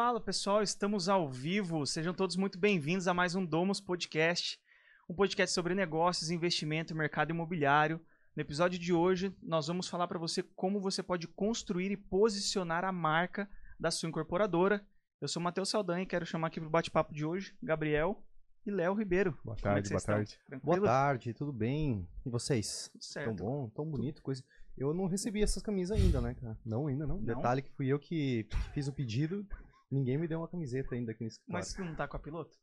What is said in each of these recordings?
Fala pessoal, estamos ao vivo. Sejam todos muito bem-vindos a mais um Domus Podcast, um podcast sobre negócios, investimento mercado imobiliário. No episódio de hoje, nós vamos falar para você como você pode construir e posicionar a marca da sua incorporadora. Eu sou Matheus Saldanha e quero chamar aqui para o bate-papo de hoje Gabriel e Léo Ribeiro. Boa é tarde, que boa tarde. Boa tarde, tudo bem? E vocês? Tudo certo. Tão bom, tão bonito, coisa. Eu não recebi essas camisas ainda, né, cara? Não, ainda não. Não? Detalhe que fui eu que, que fiz o pedido, ninguém me deu uma camiseta ainda aqui nesse Mas tu não tá com a piloto?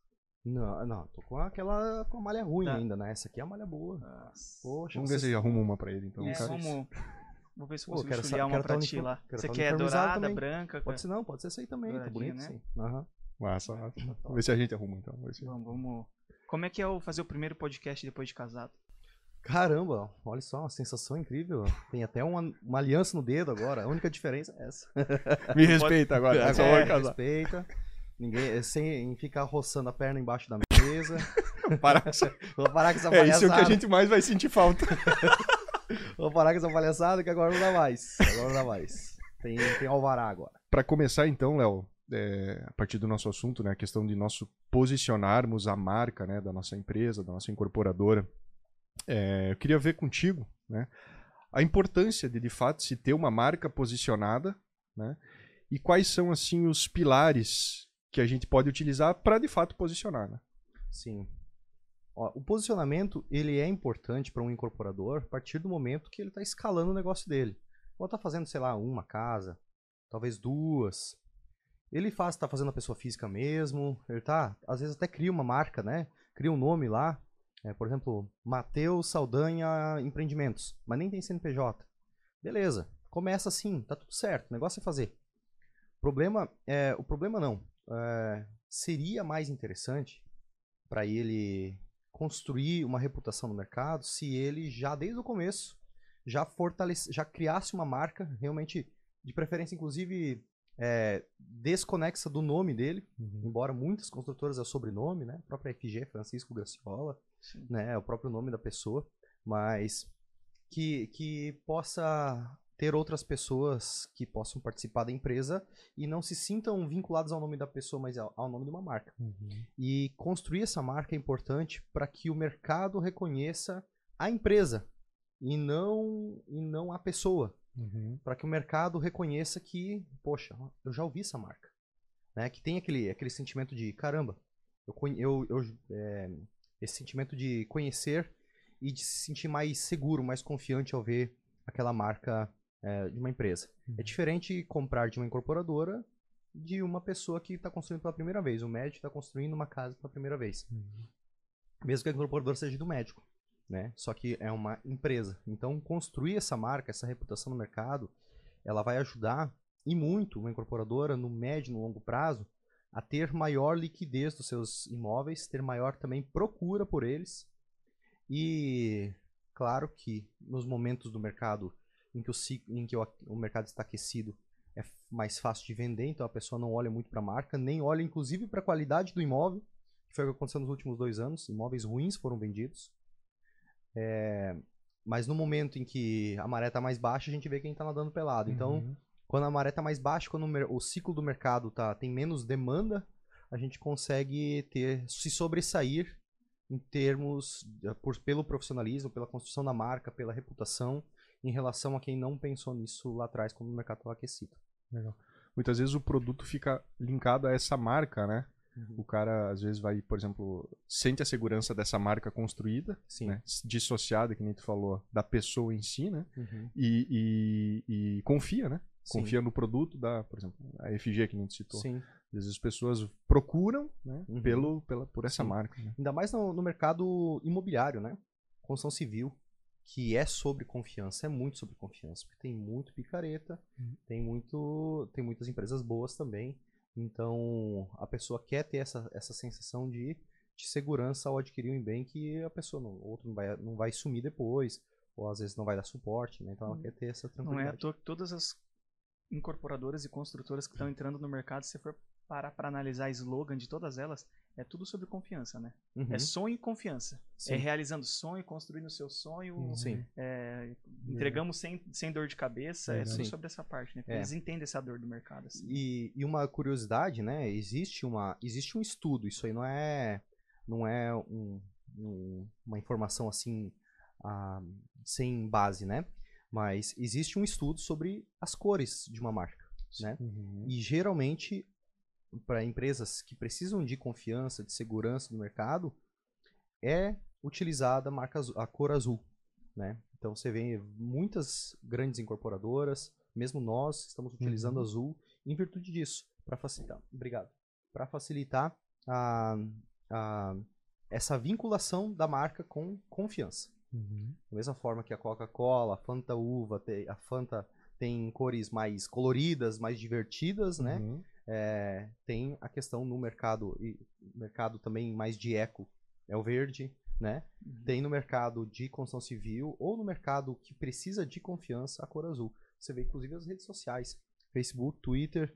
Não, não, tô com aquela com a malha ruim Tá. ainda, né? Essa aqui é a malha boa. Nossa. Poxa, Vamos ver se arruma uma pra ele, então. É, cara. vamos, vou ver se eu Pô, consigo quero uma quero pra tá ti lá. Você tá quer dourada, também. branca? Pode ser não, pode ser essa aí também, tá bonito né? sim. Aham. Massa, massa. Vamos ver se a gente arruma, então. Vamos, vamos. Como é que é o fazer o primeiro podcast depois de casado? Caramba, olha só, uma sensação incrível. Tem até uma, uma aliança no dedo agora, a única diferença é essa. Me respeita agora, é só É, casar. respeita. Ninguém, sem ficar roçando a perna embaixo da mesa. Para com essa- Vou parar com essa É isso que a palhaçada. gente mais vai sentir falta. Vou parar com essa palhaçada que agora não dá mais. Agora não dá mais. Tem, tem alvará agora. Pra começar, então, Léo, é, a partir do nosso assunto, né, a questão de nós posicionarmos a marca né, da nossa empresa, da nossa incorporadora, é, eu queria ver contigo né, a importância de, de fato, se ter uma marca posicionada né, e quais são, assim, os pilares que a gente pode utilizar para, de fato, posicionar. Né? Sim. Ó, o posicionamento ele é importante para um incorporador a partir do momento que ele está escalando o negócio dele. Ou está fazendo, sei lá, uma casa, talvez duas. Ele faz, está fazendo a pessoa física mesmo. Ele tá, às vezes até cria uma marca, né? Cria um nome lá. É, por exemplo, Matheus Saldanha Empreendimentos, mas nem tem CNPJ. Beleza, começa assim, tá tudo certo. O negócio é fazer. Problema, é, o problema não. É, seria mais interessante para ele construir uma reputação no mercado se ele já desde o começo já fortalece, já criasse uma marca realmente de preferência inclusive é, desconexa do nome dele, embora muitas construtoras é sobrenome, né? A própria FG Francisco Graciola, Sim. né? É o próprio nome da pessoa, mas que, que possa ter outras pessoas que possam participar da empresa e não se sintam vinculados ao nome da pessoa, mas ao, nome de uma marca. E construir essa marca é importante para que o mercado reconheça a empresa e não, e não a pessoa. Para que o mercado reconheça que, poxa, eu já ouvi essa marca. Né? Que tem aquele, aquele sentimento de, caramba, eu, eu, eu, é, esse sentimento de conhecer e de se sentir mais seguro, mais confiante ao ver aquela marca é, de uma empresa. É diferente comprar de uma incorporadora de uma pessoa que está construindo pela primeira vez. O médico está construindo uma casa pela primeira vez. Mesmo que a incorporadora seja do médico. Né? Só que é uma empresa. Então, construir essa marca, essa reputação no mercado, ela vai ajudar e muito uma incorporadora no médio e no longo prazo a ter maior liquidez dos seus imóveis, ter maior também procura por eles. E claro que nos momentos do mercado em que o, em que o, o mercado está aquecido é mais fácil de vender, então a pessoa não olha muito para a marca, nem olha inclusive para a qualidade do imóvel, que foi o que aconteceu nos últimos dois anos. Imóveis ruins foram vendidos. É, mas no momento em que a maré está mais baixa, a gente vê quem está nadando pelado. Então, Uhum. Quando a maré está mais baixa, quando o, ciclo do mercado tá, tem menos demanda, a gente consegue ter se sobressair em termos eh, por, pelo profissionalismo, pela construção da marca, pela reputação, em relação a quem não pensou nisso lá atrás quando o mercado estava aquecido. Muitas vezes o produto fica linkado a essa marca, né? O cara, às vezes, vai, por exemplo, sente a segurança dessa marca construída, né? dissociada, que nem tu falou, da pessoa em si, né? Uhum. E, e- e confia, né? Sim. Confia no produto da, por exemplo, a FG que nem tu citou. Sim. Às vezes as pessoas procuram, né? Uhum. Pelo, pela, por essa Sim. marca. Né? Ainda mais no, no mercado imobiliário, né? Construção civil, que é sobre confiança, é muito sobre confiança, porque tem muito picareta, Uhum. tem muito, tem muitas empresas boas também. Então, a pessoa quer ter essa, essa sensação de, de segurança ao adquirir um bem que a pessoa não, outro não vai, não vai sumir depois, ou às vezes não vai dar suporte, né? Então ela quer ter essa Não é à tranquilidade. toa que todas as incorporadoras e construtoras que estão entrando no mercado, se você for parar para analisar slogan de todas elas, é tudo sobre confiança, né? Uhum. É sonho e confiança. Sim. É realizando sonho, construindo o seu sonho, Uhum. Sim. é, entregamos sem, sem dor de cabeça. É, Verdade. tudo Sim. sobre essa parte, né? Porque É. Eles entendem essa dor do mercado. Assim. E, e uma curiosidade, né? Existe, uma, existe um estudo, isso aí não é, não é um- um- uma informação assim ah, sem base, né? Mas existe um estudo sobre as cores de uma marca, né? Uhum. E geralmente, para empresas que precisam de confiança, de segurança no mercado, é utilizada a, marca azul- a cor azul. Né? Então você vê muitas grandes incorporadoras, mesmo nós estamos utilizando Uhum. azul em virtude disso, para facilitar. Obrigado. Para facilitar a, a- essa vinculação da marca com confiança. Uhum. Da mesma forma que a Coca-Cola, a Fanta Uva, a Fanta tem cores mais coloridas, mais divertidas, né? Uhum. É, tem a questão no mercado, e mercado também mais de eco, é o verde, né? Uhum. Tem no mercado de construção civil ou no mercado que precisa de confiança a cor azul. Você vê inclusive as redes sociais, Facebook, Twitter,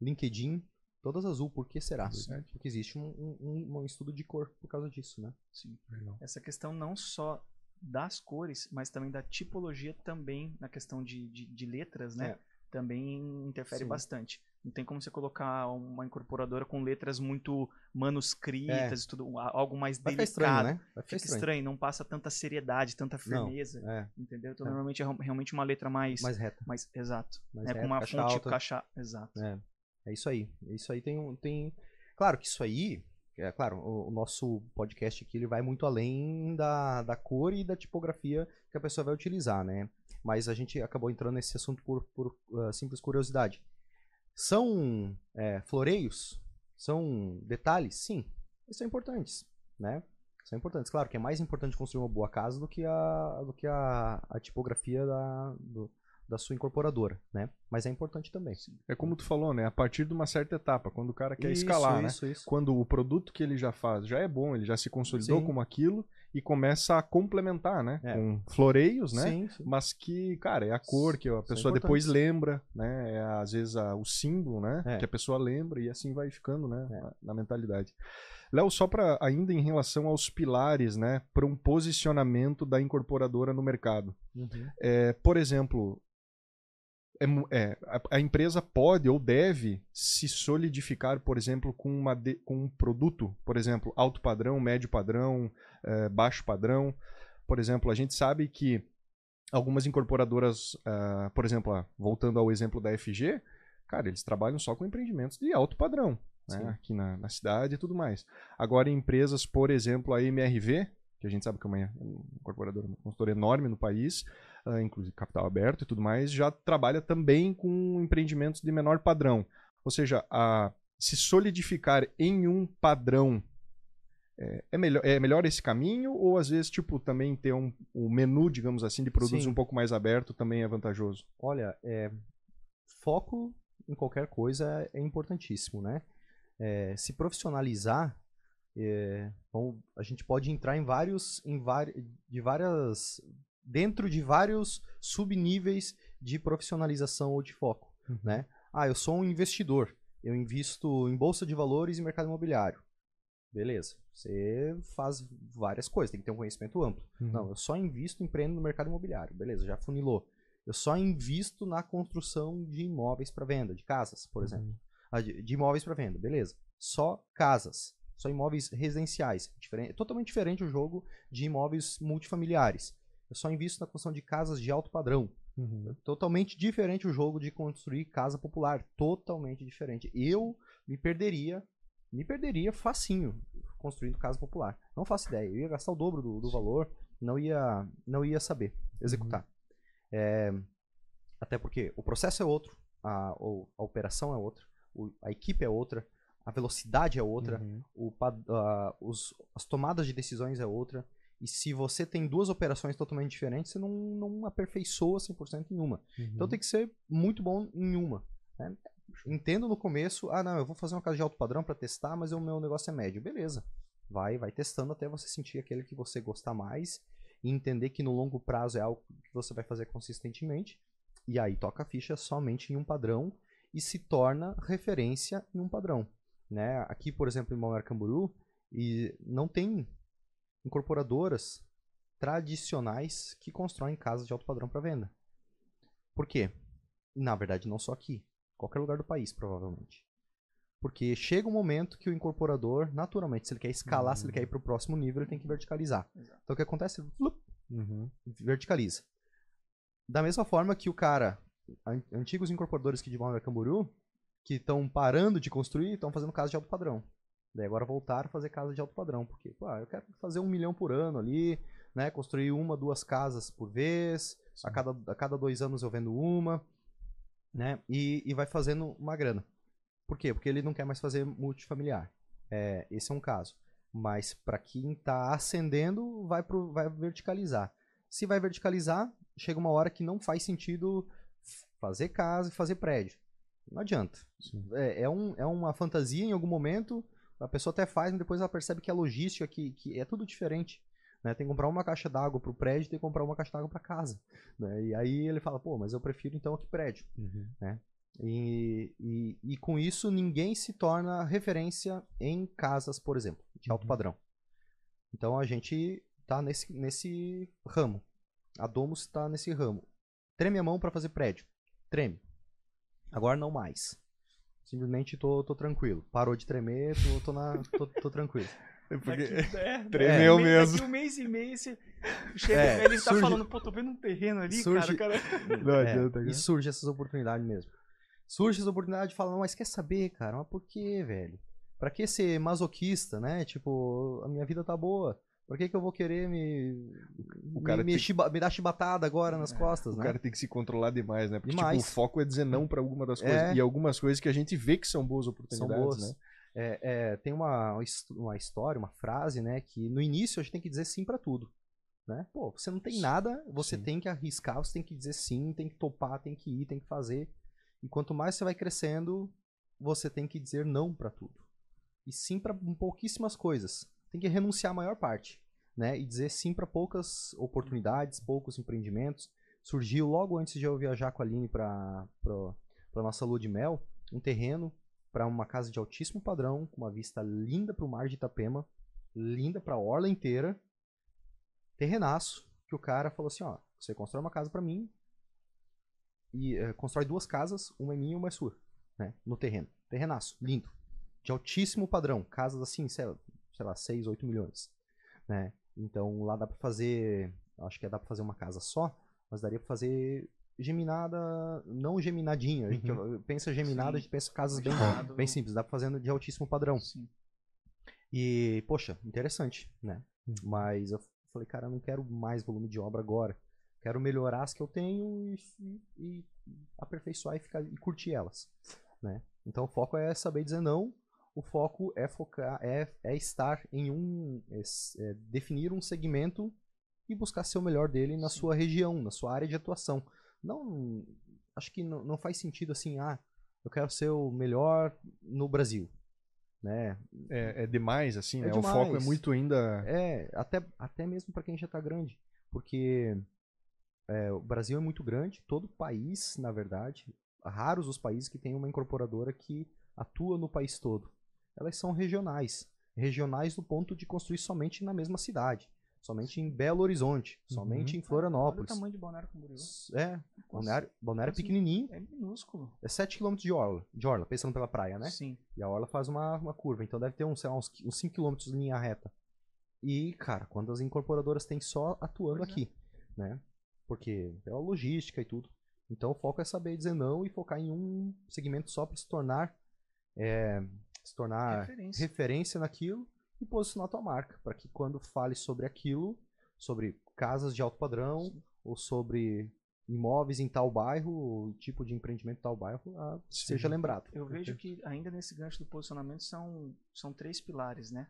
LinkedIn, todas azul. Por que será? Certo. Porque existe um, um- um- um estudo de cor por causa disso, né? Sim. Legal. Essa questão não só das cores, mas também da tipologia também na questão de, de, de letras, né? É. Também interfere Sim. bastante. Não tem como você colocar uma incorporadora com letras muito manuscritas e tudo, algo mais Vai ficar delicado. estranho, né? Vai ficar Fica estranho. não passa tanta seriedade, tanta Não. firmeza, É, entendeu? Então É. normalmente é real- realmente uma letra mais, mais reta. mais exato, Mais né? reta, com uma caixa fonte alta. caixa, exato. É, é isso aí. Isso aí tem um. Tem... Claro que isso aí. É claro, o, o nosso podcast aqui ele vai muito além da, da cor e da tipografia que a pessoa vai utilizar, né? Mas a gente acabou entrando nesse assunto por, por ah, simples curiosidade. São é, floreios? São detalhes? Sim. Eles são importantes, né? São importantes. Claro que é mais importante construir uma boa casa do que a, do que a, a tipografia da, do- da sua incorporadora, né? Mas é importante também. É como tu falou, né? A partir de uma certa etapa, quando o cara quer Isso, escalar, né? Isso, isso. Quando o produto que ele já faz já é bom, ele já se consolidou Sim. como aquilo e começa a complementar, né? É. Com floreios, né? Sim, sim. Mas que, cara, é a cor que a São pessoa depois importantes. lembra, né? É às vezes a- o símbolo, né? É. Que a pessoa lembra e assim vai ficando, né? É. Na, na mentalidade. Léo, só para ainda em relação aos pilares, né? Para um posicionamento da incorporadora no mercado. Uhum. É, por exemplo, é é, a, a empresa pode ou deve se solidificar, por exemplo, com, uma de- com um produto, por exemplo, alto padrão, médio padrão, é, baixo padrão. Por exemplo, a gente sabe que algumas incorporadoras, ah, por exemplo, ah, voltando ao exemplo da FG, cara, eles trabalham só com empreendimentos de alto padrão, né, aqui na, na cidade e tudo mais. Agora, empresas, por exemplo, a MRV, que a gente sabe que é uma incorporadora, uma consultora enorme no país, inclusive capital aberto e tudo mais, já trabalha também com empreendimentos de menor padrão. Ou seja, a, se solidificar em um padrão é, é melhor, é melhor esse caminho ou às vezes tipo também ter um, um menu, digamos assim, de produtos Sim. um pouco mais aberto também é vantajoso? Olha, é, foco em qualquer coisa é importantíssimo, né? É, se profissionalizar, é, bom, a gente pode entrar em vários, em vari, de várias, dentro de vários subníveis de profissionalização ou de foco, né? Ah, eu sou um investidor, eu invisto em bolsa de valores e mercado imobiliário. Beleza, você faz várias coisas, tem que ter um conhecimento amplo. Uhum. Não, eu só invisto, empreendo no mercado imobiliário. Beleza, já funilou. Eu só invisto na construção de imóveis para venda, de casas, por exemplo. Ah, de, de imóveis para venda, beleza. Só casas, só imóveis residenciais. Diferente, totalmente diferente o jogo de imóveis multifamiliares. Eu só invisto na construção de casas de alto padrão. Uhum. Totalmente diferente o jogo de construir casa popular. Totalmente diferente. Eu me perderia, me perderia facinho construindo casa popular. Não faço ideia. Eu ia gastar o dobro do, do valor, não ia, não ia saber executar. É, até porque o processo é outro, a, a operação é outra, a equipe é outra, a velocidade é outra, Uhum. o ah, os- as tomadas de decisões é outra. E se você tem duas operações totalmente diferentes, você não, não aperfeiçoa 100% em uma. Então tem que ser muito bom em uma. né? Entendo no começo, ah não, eu vou fazer uma casa de alto padrão para testar, mas o meu negócio é médio. Beleza. Vai, vai testando até você sentir aquele que você gostar mais e entender que no longo prazo é algo que você vai fazer consistentemente. E aí toca a ficha somente em um padrão e se torna referência em um padrão. Né? Aqui, por exemplo, em Balneário Camboriú, e não tem incorporadoras tradicionais que constroem casas de alto padrão para venda. Por quê? Na verdade, não só aqui. Qualquer lugar do país, provavelmente. Porque chega um momento que o incorporador, naturalmente, se ele quer escalar, se ele quer ir para o próximo nível, ele tem que verticalizar. Exato. Então o que acontece? Uhum. verticaliza. Da mesma forma que o cara, an- antigos incorporadores que de Balneário Camboriú, que estão parando de construir, estão fazendo casa de alto padrão. Daí agora voltaram a fazer casa de alto padrão, porque, pô, ah, eu quero fazer um milhão por ano ali, né, construir uma, duas casas por vez, a cada, a cada dois anos eu vendo uma, né, e, e vai fazendo uma grana. Por quê? Porque ele não quer mais fazer multifamiliar. É, esse é um caso. Mas para quem está ascendendo, vai, pro, vai verticalizar. Se vai verticalizar, chega uma hora que não faz sentido fazer casa e fazer prédio. Não adianta. É, é, um, é uma fantasia em algum momento, a pessoa até faz, mas depois ela percebe que a logística, que, que é tudo diferente. Né? Tem que comprar uma caixa d'água para o prédio, tem que comprar uma caixa d'água para casa. Né? E aí ele fala, pô, mas eu prefiro então aqui prédio. Uhum. E, e, e com isso ninguém se torna referência em casas, por exemplo, de alto Uhum. padrão. Então a gente tá nesse, nesse ramo. A Domus está nesse ramo. Treme a mão para fazer prédio. Treme. Agora não mais. Simplesmente tô, tô tranquilo. Parou de tremer, tô, tô, na, tô, tô tranquilo. É porque Daqui- é, tremeu daqui- mesmo. Daqui um mês e meio, você chega, É, ele tá surge- falando, pô, tô vendo um terreno ali, surge- cara, o cara. Não É, adianta, e surge essas oportunidades mesmo. Surge essa oportunidade de falar, não, mas quer saber, cara? Mas por que, velho? Pra que ser masoquista, né? Tipo, a minha vida tá boa. Por que, que eu vou querer me. O cara me, me, tem- chiba- me dar chibatada agora nas É, costas, O né? cara tem que se controlar demais, né? Porque tipo, Demais. o foco é dizer não pra alguma das É. coisas. E algumas coisas que a gente vê que são boas São oportunidades, boas. né? É, é, tem uma, uma his- uma história, uma frase, né? Que no início a gente tem que dizer sim pra tudo. Né? Pô, você não tem nada, você Sim. tem que arriscar, você tem que dizer sim, tem que topar, tem que ir, tem que fazer. E quanto mais você vai crescendo, você tem que dizer não pra tudo. E sim pra pouquíssimas coisas. Tem que renunciar a maior parte, né? E dizer sim pra poucas oportunidades, poucos empreendimentos. Surgiu logo antes de eu viajar com a Aline pra, pra nossa lua de mel, um terreno para uma casa de altíssimo padrão, com uma vista linda para o mar de Itapema, linda para a orla inteira. Terrenaço, que o cara falou assim, ó, você constrói uma casa para mim e eh, constrói duas casas, uma é minha e uma é sua, né, no terreno. Terrenaço, lindo, de altíssimo padrão, casas assim, sei lá 6, 8 milhões, né? Então lá dá para fazer, acho que dá para fazer uma casa só, mas daria para fazer geminada, não geminadinha, a gente pensa geminada, Sim. a gente pensa casas bem, bem simples, dá pra fazer de altíssimo padrão. Sim. E, poxa, interessante, né? Uhum. Mas eu falei, cara, eu não quero mais volume de obra agora. Quero melhorar as que eu tenho e, e- e aperfeiçoar e, ficar, e curtir elas, né? Então o foco é saber dizer não, o foco é focar, é, é estar em um, é é definir um segmento e buscar ser o melhor dele na Sim. sua região, na sua área de atuação. Não, acho que não, não faz sentido assim, ah, eu quero ser o melhor no Brasil, né? É, é demais, assim, É né? O foco é demais. muito ainda. É, até, até mesmo para quem já tá grande. Porque é, o Brasil é muito grande, todo país, na verdade, raros os países que tem uma incorporadora que atua no país todo. Elas são regionais. Regionais do ponto de construir somente na mesma cidade. Somente em Belo Horizonte. Somente em Olha o Florianópolis. tamanho de Balneário Camboriú. É, Balneário, Balneário é pequenininho. É minúsculo. É 7 km de orla, de orla, pensando pela praia, né? Sim. E a orla faz uma, uma curva, então deve ter uns, lá, uns, uns 5 km de linha reta. E, cara, quando as incorporadoras têm só atuando Pois é. aqui, né? Porque é a logística e tudo. Então o foco é saber dizer não e focar em um segmento só para se tornar é, se tornar Referência. referência naquilo e posicionar a tua marca, para que quando fale sobre aquilo, sobre casas de alto padrão Sim. ou sobre imóveis em tal bairro, o tipo de empreendimento em tal bairro, ah, seja lembrado. Eu vejo que ainda nesse gancho do posicionamento são, são três pilares, né?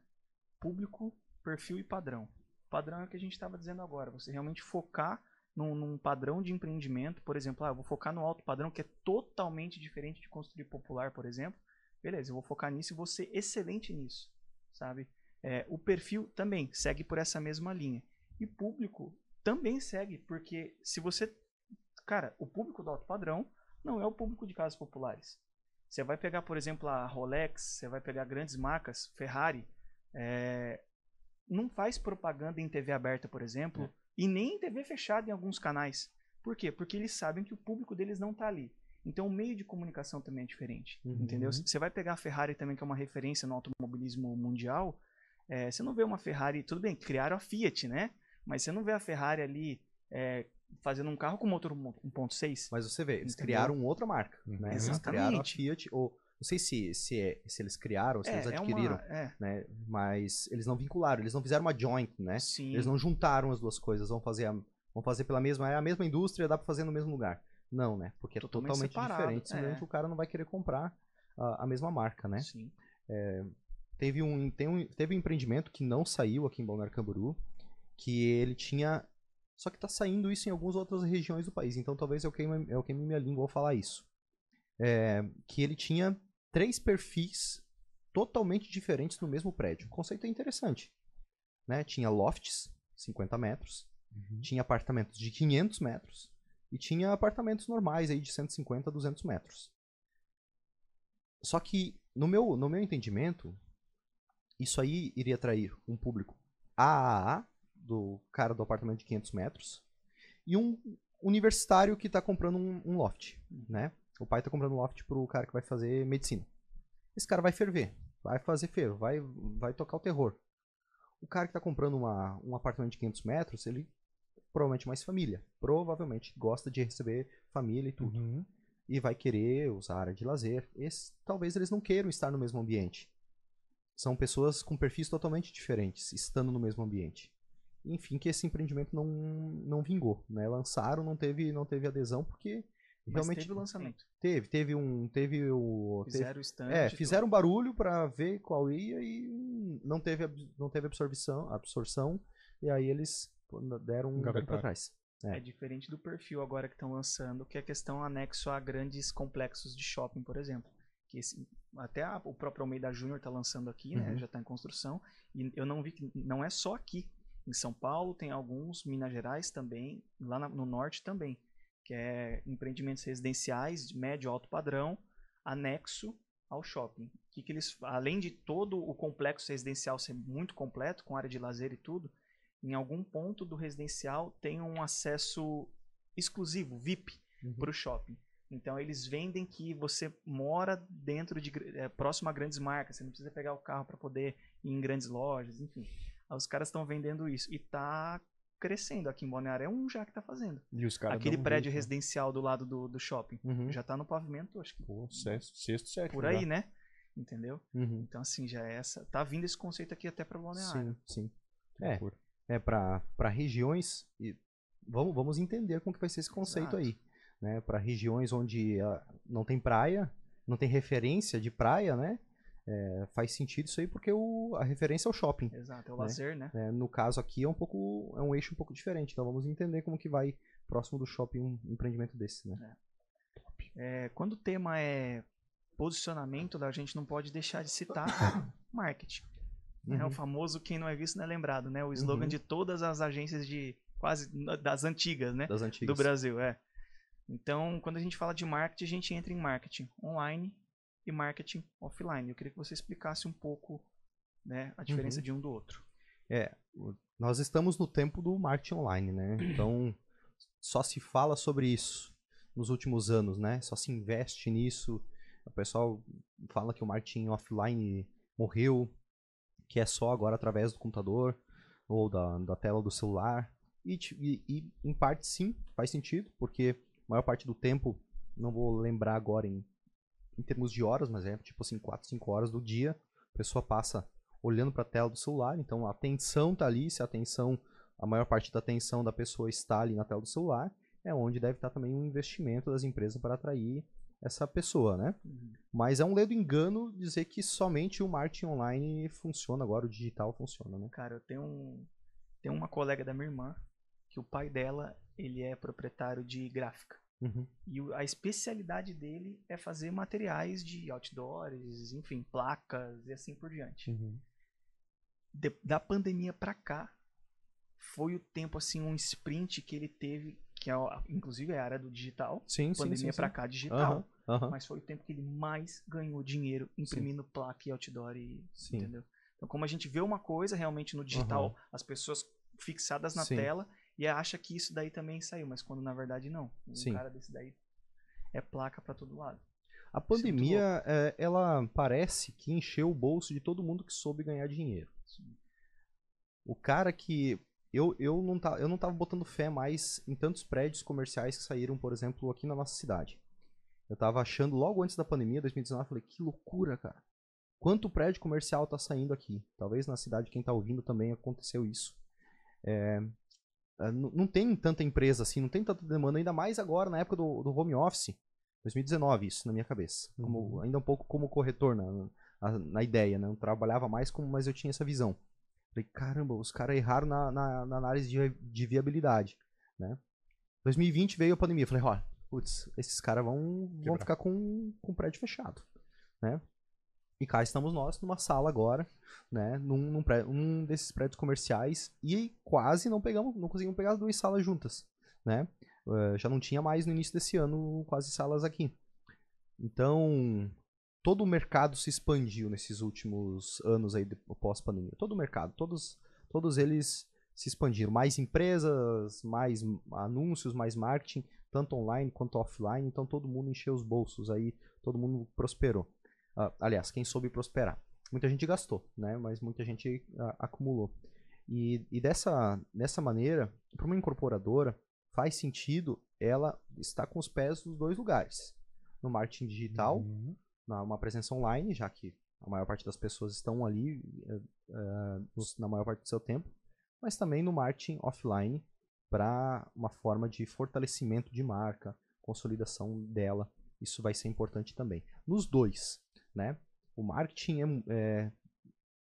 Público, perfil e padrão. Padrão é o que a gente estava dizendo agora. Você realmente focar num, num padrão de empreendimento, por exemplo, ah, eu vou focar no alto padrão, que é totalmente diferente de construir popular, por exemplo. Beleza, eu vou focar nisso e vou ser excelente nisso, sabe? É, o perfil também segue por essa mesma linha. E público também segue, porque se você. Cara, o público do alto padrão não é o público de casas populares. Você vai pegar, por exemplo, a Rolex, você vai pegar grandes marcas, Ferrari, é, não faz propaganda em TV aberta, por exemplo, É. e nem em TV fechada em alguns canais. Por quê? Porque eles sabem que o público deles não tá ali. Então o meio de comunicação também é diferente. Uhum. Entendeu? Você vai pegar a Ferrari também, que é uma referência no automobilismo mundial. é, você não vê uma Ferrari, tudo bem, criaram a Fiat, né? Mas você não vê a Ferrari ali é, fazendo um carro com motor 1.6. Mas você vê, eles Entendeu? criaram outra marca, né? Eles criaram a Exatamente. Fiat, ou não sei se, se, é- se eles criaram se eles é, é adquiriram, uma. É, né? Mas eles não vincularam, eles não fizeram uma joint, né? sim. Eles não juntaram as duas coisas, vão fazer a, vão fazer pela mesma, é a mesma indústria, dá pra fazer no mesmo lugar. Não, né? Porque é Totalmente totalmente, separado, diferente, senão é. o cara não vai querer comprar a, a mesma marca, né? Sim. Teve um, tem um, teve um empreendimento que não saiu aqui em Balneário Camboriú, que ele tinha. Só que tá saindo isso em algumas outras regiões do país, então talvez eu queime, eu queime minha língua ao falar isso. É, que ele tinha três perfis totalmente diferentes no mesmo prédio. O conceito é interessante. Né? Tinha lofts, 50 metros, tinha apartamentos de 500 metros e tinha apartamentos normais aí de 150 a 200 metros. Só que, no meu, no meu entendimento, isso aí iria atrair um público AAA, do cara do apartamento de 500 metros, e um universitário que está comprando um, um loft, né? O pai está comprando um loft pro cara que vai fazer medicina. Esse cara vai ferver, vai fazer fervo, vai, vai tocar o terror. O cara que está comprando uma, um apartamento de 500 metros, ele provavelmente mais família. Provavelmente gosta de receber família e tudo Uhum. e vai querer usar a área de lazer. Esse, talvez eles não queiram estar no mesmo ambiente. São pessoas com perfis totalmente diferentes, estando no mesmo ambiente. Enfim, que esse empreendimento não, não vingou, né? Lançaram, não teve, não teve adesão porque Mas realmente teve o lançamento. teve, teve um, teve o teve- Fizeram o stand. é, fizeram um barulho pra ver qual ia e não teve não teve absorção, absorção e aí eles deram um, pra trás. É. É. diferente do perfil agora que estão lançando, que é questão anexo a grandes complexos de shopping, por exemplo. Que esse- até a- o próprio Almeida Júnior está lançando aqui, né? Uhum. Já está em construção. E eu não vi que não é só aqui. Em São Paulo tem alguns, Minas Gerais também, lá na- no norte também. Que é empreendimentos residenciais de médio e alto padrão, anexo ao shopping. Que que eles, além de todo o complexo residencial ser muito completo, com área de lazer e tudo, em algum ponto do residencial tem um acesso exclusivo, VIP, Uhum. para o shopping. Então eles vendem que você mora dentro de é, próximo a grandes marcas, você não precisa pegar o carro para poder ir em grandes lojas, enfim. Aí Os caras estão vendendo isso e tá crescendo aqui em Balneário, é um já que tá fazendo. E os caras Aquele prédio né? residencial do lado do, do shopping Uhum. já tá no pavimento, acho que Pô, sexto, sexto, sétimo. por aí, né? Entendeu? Uhum. Então assim, já é essa, tá vindo esse conceito aqui até para Balneário. Sim, sim. É. loucura. é, para regiões. E vamos, vamos entender como que vai ser esse conceito Exato. aí. Né? Para regiões onde ah, não tem praia, não tem referência de praia, né? É, faz sentido isso aí porque o, a referência é o shopping. Exato, é o Né? lazer, né? né? No caso aqui é um pouco é um eixo um pouco diferente. Então vamos entender como que vai próximo do shopping um empreendimento desse, né? É, quando o tema é posicionamento, a gente não pode deixar de citar marketing. É o Uhum. famoso quem não é visto não é lembrado, né? O slogan Uhum. de todas as agências de quase das antigas, né? Das Do antigas. Brasil, é. Então, quando a gente fala de marketing, a gente entra em marketing online e marketing offline. Eu queria que você explicasse um pouco, né, a diferença Uhum. de um do outro. É, nós estamos no tempo do marketing online, né? Então, só se fala sobre isso nos últimos anos, né? Só se investe nisso. O pessoal fala que o marketing offline morreu, que é só agora através do computador ou da, da tela do celular. E, e- e, em parte, sim, faz sentido, porque a maior parte do tempo, não vou lembrar agora em, em termos de horas, mas é tipo assim, 4, 5 horas do dia, a pessoa passa olhando para a tela do celular, então a atenção tá ali, se a atenção, a maior parte da atenção da pessoa está ali na tela do celular, é onde deve estar também um investimento das empresas para atrair essa pessoa, né? Mas é um ledo engano dizer que somente o marketing online funciona agora, o digital funciona, né? Cara, eu tenho um tenho uma colega da minha irmã que o pai dela, ele é proprietário de gráfica. Uhum. E a especialidade dele é fazer materiais de outdoors, enfim, placas e assim por diante. Uhum. De- da pandemia pra cá, foi o tempo, assim, um sprint que ele teve, que é, inclusive é a área do digital. Sim, sim, pandemia sim, pra sim. cá, digital. Aham, Aham. mas foi o tempo que ele mais ganhou dinheiro imprimindo placa e outdoor e Sim. entendeu? Então, como a gente vê uma coisa realmente no digital, as pessoas fixadas na Sim. tela e acha que isso daí também saiu, mas quando na verdade não. Um Sim. cara desse daí é placa pra todo lado. A pandemia, é, ela parece que encheu o bolso de todo mundo que soube ganhar dinheiro. O cara que. Eu, eu, não tá, eu não tava botando fé mais em tantos prédios comerciais que saíram, por exemplo, aqui na nossa cidade. Eu tava achando logo antes da pandemia, 2019, eu falei, que loucura, cara. Quanto prédio comercial tá saindo aqui? Talvez na cidade, quem tá ouvindo também aconteceu isso. É, é, não tem tanta empresa assim, não tem tanta demanda, ainda mais agora na época do, do home office. 2019, isso na minha cabeça. Como, Uhum. ainda um pouco como corretor na, na, na ideia, né? Eu trabalhava mais como, mas eu tinha essa visão. Falei, caramba, os caras erraram na, na, na análise de, de viabilidade, né? 2020 veio a pandemia. Falei, ó, putz, esses caras vão, vão ficar com, com o prédio fechado, né? E cá estamos nós numa sala agora, né? Num, num, pré- um desses prédios comerciais e quase não pegamos, não conseguimos pegar as duas salas juntas, né? Eh, já não tinha mais no início desse ano quase salas aqui. Então, todo o mercado se expandiu nesses últimos anos aí de- pós-pandemia. Todo o mercado, todos, todos eles se expandiram. Mais empresas, mais anúncios, mais marketing, tanto online quanto offline. Então todo mundo encheu os bolsos aí, todo mundo prosperou. Ah, aliás, quem soube prosperar. Muita gente gastou, né? Mas muita gente ah, acumulou. E, e dessa, dessa maneira, para uma incorporadora, faz sentido ela estar com os pés nos dois lugares. No marketing digital, Uhum. na uma presença online, já que a maior parte das pessoas estão ali nos- na maior parte do seu tempo, mas também no marketing offline para uma forma de fortalecimento de marca, consolidação dela. Isso vai ser importante também. Nos dois, né? O marketing é, é,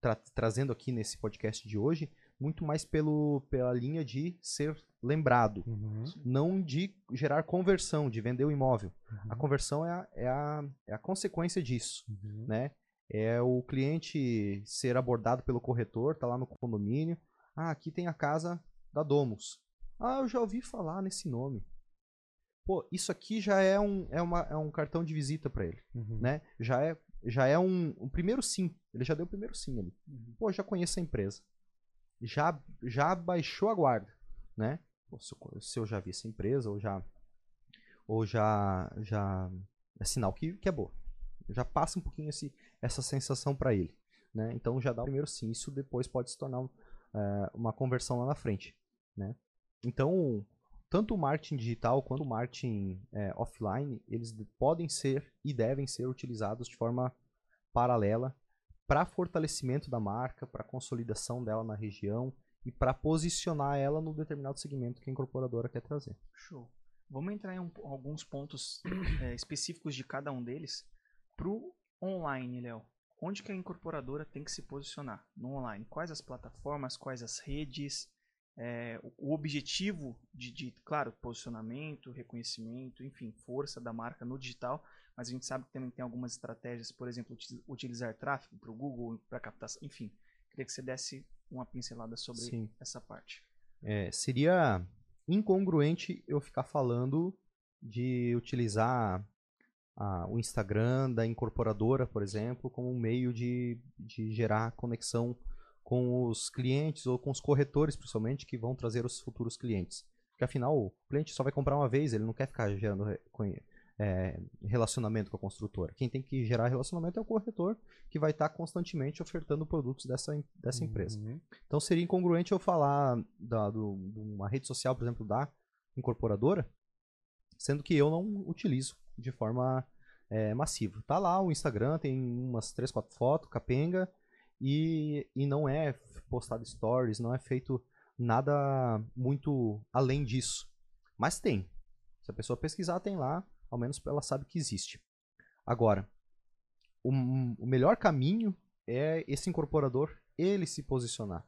tra- trazendo aqui nesse podcast de hoje muito mais pelo, pela linha de ser lembrado, Uhum. não de gerar conversão, de vender o imóvel. A Uhum. conversão é a, é a, é a consequência disso, Uhum. né? É o cliente ser abordado pelo corretor, tá lá no condomínio. Ah, aqui tem a casa da Domus. Ah, eu já ouvi falar nesse nome. Pô, isso aqui já é um, é uma, é um cartão de visita para ele, Uhum. né? Já é, já é um, um primeiro sim. Ele já deu o primeiro sim ali. Uhum. Pô, já conheço a empresa. Já, já baixou a guarda, né? Pô, se, eu, se eu já vi essa empresa, ou já. Ou já. já é sinal que, que é boa. Já passa um pouquinho esse, essa sensação para ele. Né? Então já dá o primeiro sim. Isso depois pode se tornar um, é, uma conversão lá na frente. Né? Então, tanto o marketing digital quanto o marketing é, offline, eles de- podem ser e devem ser utilizados de forma paralela para fortalecimento da marca, para consolidação dela na região e para posicionar ela no determinado segmento que a incorporadora quer trazer. Show. Vamos entrar em um- alguns pontos é, específicos de cada um deles. Pro online, Léo, onde que a incorporadora tem que se posicionar no online? Quais as plataformas, quais as redes, é, o- objetivo de, de, claro, posicionamento, reconhecimento, enfim, força da marca no digital, mas a gente sabe que também tem algumas estratégias, por exemplo, uti- utilizar tráfego para o Google, para captação, enfim. Queria que você desse uma pincelada sobre Sim. essa parte. É, seria incongruente eu ficar falando de utilizar a- o Instagram da incorporadora, por exemplo, como um meio de, de gerar conexão com os clientes ou com os corretores, principalmente, que vão trazer os futuros clientes. Porque afinal, o cliente só vai comprar uma vez, ele não quer ficar gerando é, relacionamento com a construtora. Quem tem que gerar relacionamento é o corretor, que vai estar constantemente ofertando produtos dessa, dessa empresa. Uhum. Então seria incongruente eu falar da, do, de uma rede social, por exemplo, da incorporadora, sendo que eu não utilizo de forma é, massiva. Tá lá o Instagram, tem umas 3, 4 fotos, capenga, e, e não é postado stories, não é feito nada muito além disso. Mas tem. Se a pessoa pesquisar, tem lá, ao menos ela sabe que existe. Agora, o, o melhor caminho é esse incorporador ele se posicionar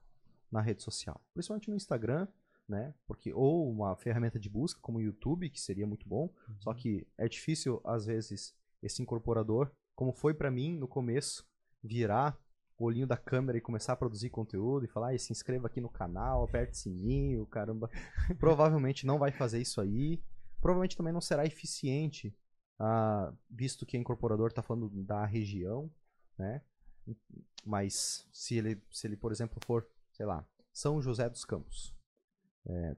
na rede social, principalmente no Instagram, né? Porque ou uma ferramenta de busca como o YouTube, que seria muito bom, só que é difícil às vezes esse incorporador, como foi para mim no começo, virar olhinho da câmera e começar a produzir conteúdo e falar, "Ai, se inscreva aqui no canal, aperte o sininho, caramba. Provavelmente não vai fazer isso aí. Provavelmente também não será eficiente ah, visto que o incorporador está falando da região, né? Mas se ele, se ele, por exemplo, for, sei lá, São José dos Campos, é,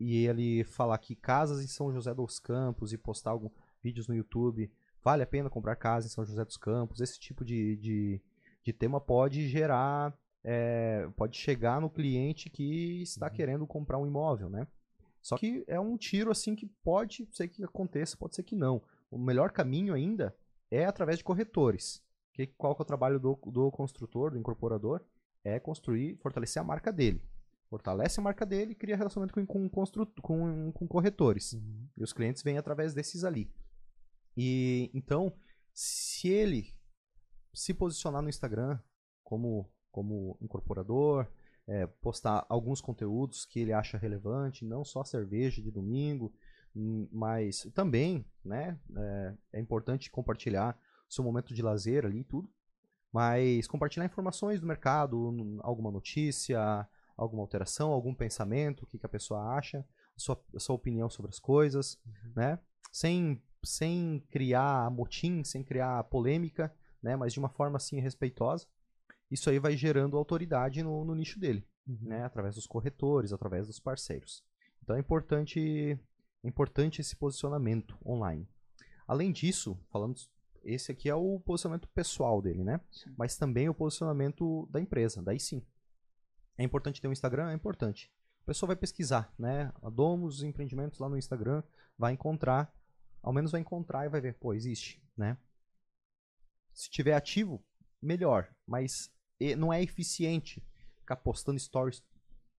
e ele falar que casas em São José dos Campos e postar alguns vídeos no YouTube, vale a pena comprar casa em São José dos Campos, esse tipo de, de, de tema pode gerar, é, pode chegar no cliente que está uhum. querendo comprar um imóvel, né? Só que é um tiro assim que pode ser que aconteça, pode ser que não. O melhor caminho ainda é através de corretores. Que, qual que é o trabalho do, do construtor, do incorporador? É construir, fortalecer a marca dele. Fortalece a marca dele e cria relacionamento com, com, constru, com, com corretores. Uhum. E os clientes vêm através desses ali. E então, se ele se posicionar no Instagram como, como incorporador, é, postar alguns conteúdos que ele acha relevante, não só cerveja de domingo, hum, mas também, né, é, é importante compartilhar seu momento de lazer ali e tudo, mas compartilhar informações do mercado, alguma notícia, alguma alteração, algum pensamento, o que, que a pessoa acha, sua, sua opinião sobre as coisas, uhum. né, sem, sem criar motim, sem criar polêmica, né, mas de uma forma assim respeitosa isso aí vai gerando autoridade no, no nicho dele, uhum. né? Através dos corretores, através dos parceiros. Então é importante, é importante esse posicionamento online. Além disso, falando, esse aqui é o posicionamento pessoal dele, né? Sim. Mas também o posicionamento da empresa, daí sim. É importante ter um Instagram? É importante. A pessoa vai pesquisar, né? A Domus, empreendimentos lá no Instagram, vai encontrar, ao menos vai encontrar e vai ver, pô, existe, né? Se tiver ativo, melhor, mas não é eficiente ficar postando stories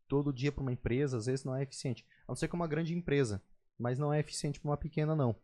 todo dia para uma empresa, às vezes não é eficiente. A não ser que é uma grande empresa, mas não é eficiente para uma pequena, não.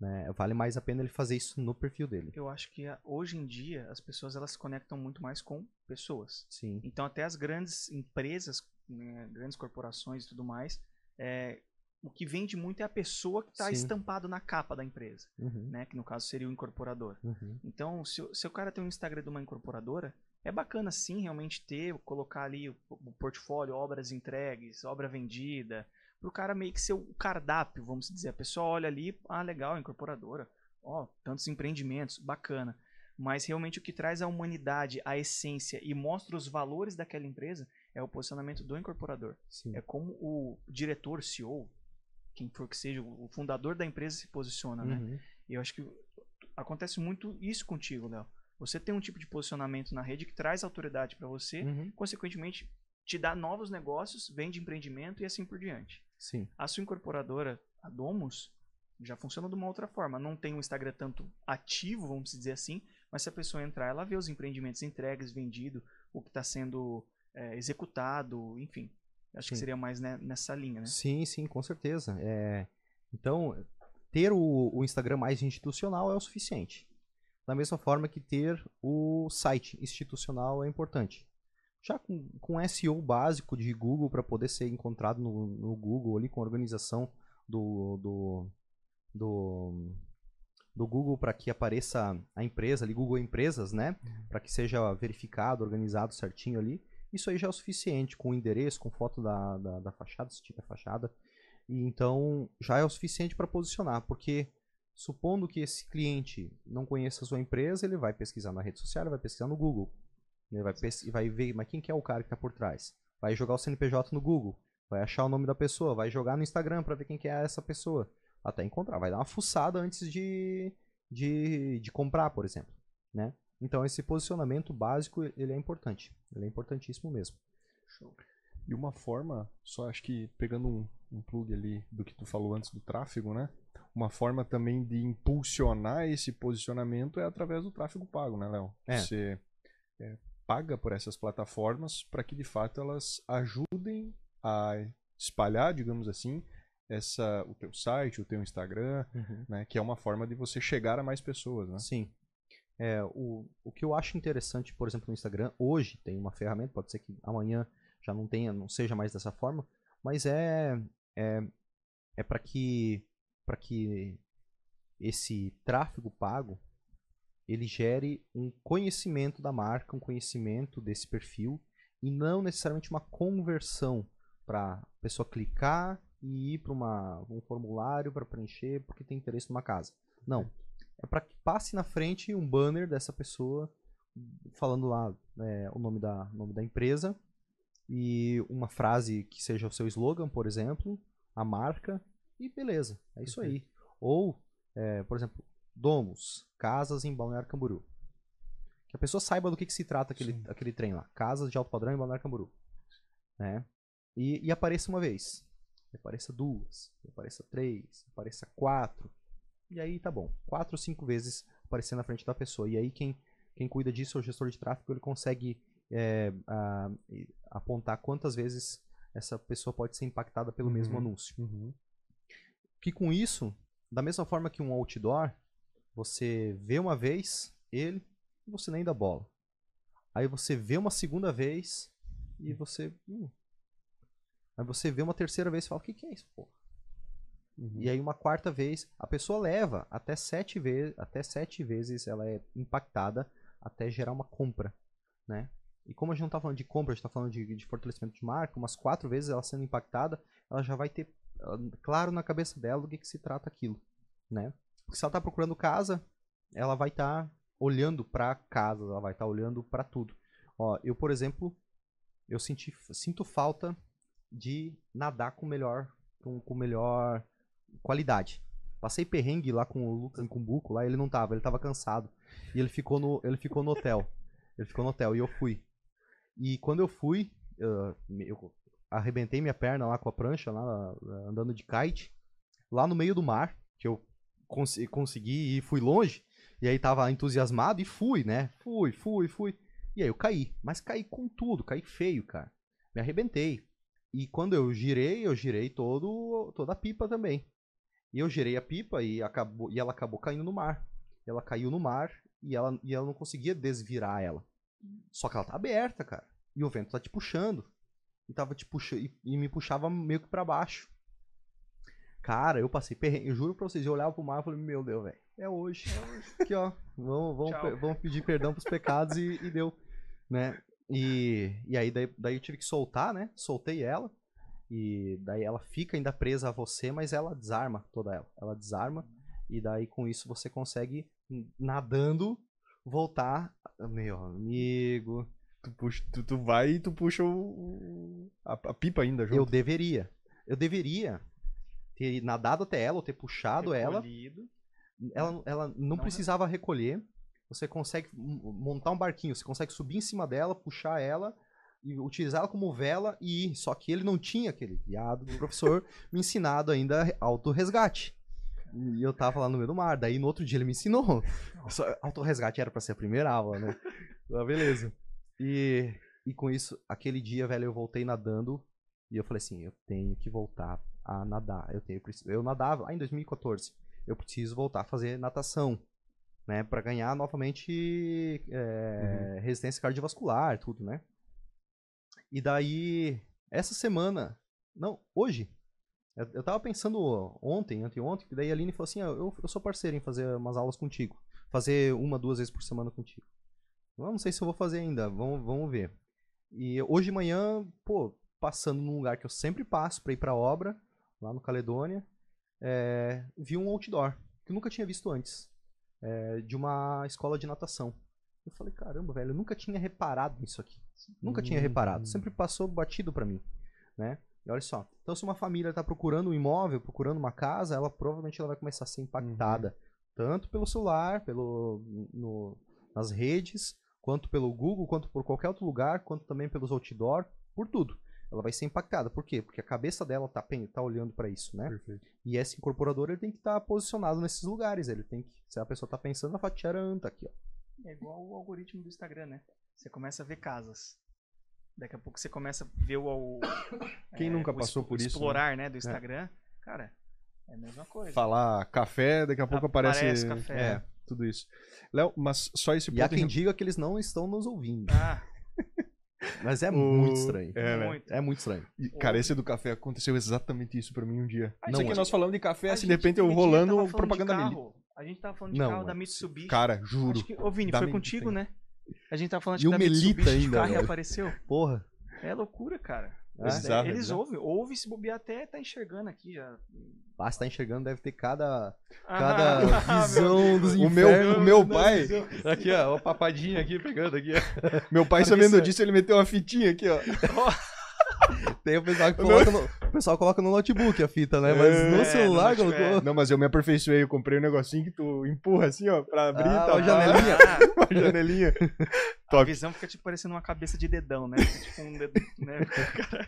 Né? Vale mais a pena ele fazer isso no perfil dele. Eu acho que hoje em dia as pessoas elas se conectam muito mais com pessoas. Sim. Então até as grandes empresas, né, grandes corporações e tudo mais, é, o que vende muito é a pessoa que está estampado na capa da empresa, uhum. né? Que no caso seria o incorporador. Uhum. Então, se, se o cara tem um Instagram de uma incorporadora, é bacana sim realmente ter, colocar ali o, o portfólio, obras entregues, obra vendida, para o cara meio que ser o cardápio, vamos dizer. A pessoa olha ali, ah, legal, incorporadora, ó, tantos empreendimentos, bacana. Mas realmente o que traz a humanidade, a essência e mostra os valores daquela empresa é o posicionamento do incorporador. Sim. É como o diretor, CEO, quem for que seja, o fundador da empresa se posiciona, né? uhum. né? E eu acho que acontece muito isso contigo, Léo. Você tem um tipo de posicionamento na rede que traz autoridade para você, uhum. consequentemente te dá novos negócios, vende empreendimento e assim por diante. Sim. A sua incorporadora, a Domus, já funciona de uma outra forma. Não tem um Instagram tanto ativo, vamos dizer assim, mas se a pessoa entrar, ela vê os empreendimentos entregues, vendido, o que está sendo é, executado, enfim. Acho sim. que seria mais né, nessa linha, né? Sim, sim, com certeza. É... Então, ter o, o Instagram mais institucional é o suficiente da mesma forma que ter o site institucional é importante. Já com, com SEO básico de Google para poder ser encontrado no, no, Google ali com a organização do, do, do, do Google para que apareça a empresa ali, Google Empresas, né? Uhum. Para que seja verificado, organizado certinho ali. Isso aí já é o suficiente, com o endereço, com foto da, da, da fachada, se tiver fachada. E então já é o suficiente para posicionar, porque Supondo que esse cliente não conheça a sua empresa, ele vai pesquisar na rede social, ele vai pesquisar no Google. Ele vai, vai ver, mas quem que é o cara que está por trás? Vai jogar o CNPJ no Google, vai achar o nome da pessoa, vai jogar no Instagram para ver quem que é essa pessoa. Até encontrar, vai dar uma fuçada antes de, de, de comprar, por exemplo. Né? Então esse posicionamento básico ele é importante. Ele é importantíssimo mesmo. Show. E uma forma, só acho que pegando um, um plug ali do que tu falou antes do tráfego, né? Uma forma também de impulsionar esse posicionamento é através do tráfego pago, né, Léo? É. Você é, paga por essas plataformas para que de fato elas ajudem a espalhar, digamos assim, essa, o teu site, o teu Instagram, uhum. né? Que é uma forma de você chegar a mais pessoas, né? Sim. É, o, o que eu acho interessante, por exemplo, no Instagram, hoje tem uma ferramenta, pode ser que amanhã já não tenha, não seja mais dessa forma, mas é, é, é para que para que esse tráfego pago ele gere um conhecimento da marca, um conhecimento desse perfil e não necessariamente uma conversão para a pessoa clicar e ir para um formulário para preencher porque tem interesse numa casa. Não. É para que passe na frente um banner dessa pessoa falando lá é, o nome da, nome da empresa e uma frase que seja o seu slogan, por exemplo, a marca e beleza. É isso aí. Ou, é, por exemplo, Domus, casas em Balneário Camboriú. Que a pessoa saiba do que, que se trata aquele, aquele trem lá. Casas de alto padrão em Balneário Camboriú. Né? E, e apareça uma vez. Apareça duas. Apareça três. Apareça quatro. E aí tá bom. Quatro ou cinco vezes aparecer na frente da pessoa. E aí quem, quem cuida disso é o gestor de tráfego. Ele consegue é, a, apontar quantas vezes essa pessoa pode ser impactada pelo uhum. mesmo anúncio. Uhum. Que com isso, da mesma forma que um outdoor, você vê uma vez ele e você nem dá bola. Aí você vê uma segunda vez e você. Hum. Aí você vê uma terceira vez e fala: O que, que é isso, pô? Uhum. E aí uma quarta vez, a pessoa leva até sete vezes, até sete vezes ela é impactada até gerar uma compra, né? E como a gente não está falando de compra, a gente está falando de, de, fortalecimento de marca, umas quatro vezes ela sendo impactada, ela já vai ter claro na cabeça dela do que, que se trata aquilo, né? Porque se ela está procurando casa, ela vai estar tá olhando para casa, ela vai estar tá olhando para tudo. Ó, eu, por exemplo, eu senti, sinto falta de nadar com melhor, com, com melhor qualidade. Passei perrengue lá com o Lucas Cumbuco, lá ele não tava, ele tava cansado. E ele ficou no, ele ficou no hotel. Ele ficou no hotel e eu fui. E quando eu fui, eu, eu arrebentei minha perna lá com a prancha, lá andando de kite, lá no meio do mar, que eu cons consegui e fui longe. E aí tava entusiasmado e fui, né? Fui, fui, fui. E aí eu caí. Mas caí com tudo, caí feio, cara. Me arrebentei. E quando eu girei, eu girei todo, toda a pipa também. E eu girei a pipa e, acabou, e ela acabou caindo no mar. Ela caiu no mar e ela, e ela não conseguia desvirar ela. Só que ela tá aberta, cara. E o vento tá te puxando. E tava te puxando. E, e me puxava meio que pra baixo. Cara, eu passei perrengue. Eu juro pra vocês, eu olhava pro mar e falei, meu Deus, velho. É hoje. É hoje. Aqui, ó. Vamos, vamos, vamos pedir perdão pros pecados e, e deu. Né? E, e aí daí, daí eu tive que soltar, né? Soltei ela. E daí ela fica ainda presa a você, mas ela desarma toda ela. Ela desarma. E daí com isso você consegue, nadando, voltar. Meu amigo. Tu, puxa, tu, tu vai e tu puxa o, a, a, pipa ainda junto. Eu deveria. Eu deveria ter nadado até ela, ou ter puxado Recolhido. ela. Ela, ela não, não precisava recolher. Você consegue montar um barquinho, você consegue subir em cima dela, puxar ela e utilizar ela como vela e ir. Só que ele não tinha aquele viado do professor me ensinado ainda auto-resgate. E eu tava lá no meio do mar. Daí no outro dia ele me ensinou. Auto-resgate era para ser a primeira aula, né? Ah, beleza. E, e com isso, aquele dia, velho, eu voltei nadando. E eu falei assim: eu tenho que voltar a nadar. Eu, tenho, eu nadava lá em 2014. Eu preciso voltar a fazer natação. Né, para ganhar novamente é, uhum. resistência cardiovascular, tudo, né? E daí, essa semana, não, hoje, eu, eu tava pensando ontem, anteontem, que daí a Aline falou assim: ah, eu, eu sou parceiro em fazer umas aulas contigo. Fazer uma, duas vezes por semana contigo. Eu não sei se eu vou fazer ainda, vamos, vamos ver. E hoje de manhã, pô, passando num lugar que eu sempre passo para ir pra obra, lá no Caledônia, é, vi um outdoor, que eu nunca tinha visto antes, é, de uma escola de natação. Eu falei, caramba, velho, eu nunca tinha reparado nisso aqui. Nunca tinha reparado, sempre passou batido para mim, né? E olha só, então se uma família está procurando um imóvel, procurando uma casa, ela provavelmente ela vai começar a ser impactada, uhum. tanto pelo celular, pelo, no, nas redes, quanto pelo Google, quanto por qualquer outro lugar, quanto também pelos outdoor, por tudo. Ela vai ser impactada. Por quê? Porque a cabeça dela tá, tá olhando para isso, né? Perfeito. E esse incorporador ele tem que estar tá posicionado nesses lugares. Ele tem que, se a pessoa tá pensando, a fatiaran tá aqui, ó. É igual o algoritmo do Instagram, né? Você começa a ver casas. Daqui a pouco você começa a ver o. Quem é, nunca passou por isso? Né? Explorar, né? né do Instagram. É. Cara, é a mesma coisa. Falar café, daqui a pouco aparece. Aparece café. É, tudo isso. Léo, mas só esse ponto. E há quem diga que eles não estão nos ouvindo. Ah. Mas é o... muito estranho. É, né? muito. é muito estranho. E, cara, esse do café aconteceu exatamente isso pra mim um dia. não, isso aqui nós falamos de café, assim, de repente eu rolando propaganda nele. A gente tava falando de não, carro da Mitsubishi. Cara, juro. Que, ô, Vini, foi contigo, né? A gente tava falando de e da Mitsubishi ainda, carro e apareceu. Porra. É loucura, cara. É, Exato, Eles exato. ouvem, ouve se bobear até tá enxergando aqui já. Ah, você tá enxergando, deve ter cada, Ah, cada meu visão dos O meu, infernos. o meu pai, Aqui, ó, uma papadinha aqui, pegando aqui, ó. meu pai sabendo disso, ele meteu uma fitinha aqui, ó. Tem o pessoal que coloca no, o pessoal coloca no notebook a fita, né? Mas É, no celular notebook, colocou... Não, mas eu me aperfeiçoei, eu comprei um negocinho que tu empurra assim, ó, pra abrir Ah, e tal. uma janelinha. Uma janelinha. a Top. visão fica tipo parecendo uma cabeça de dedão, né? Tipo um dedo, né?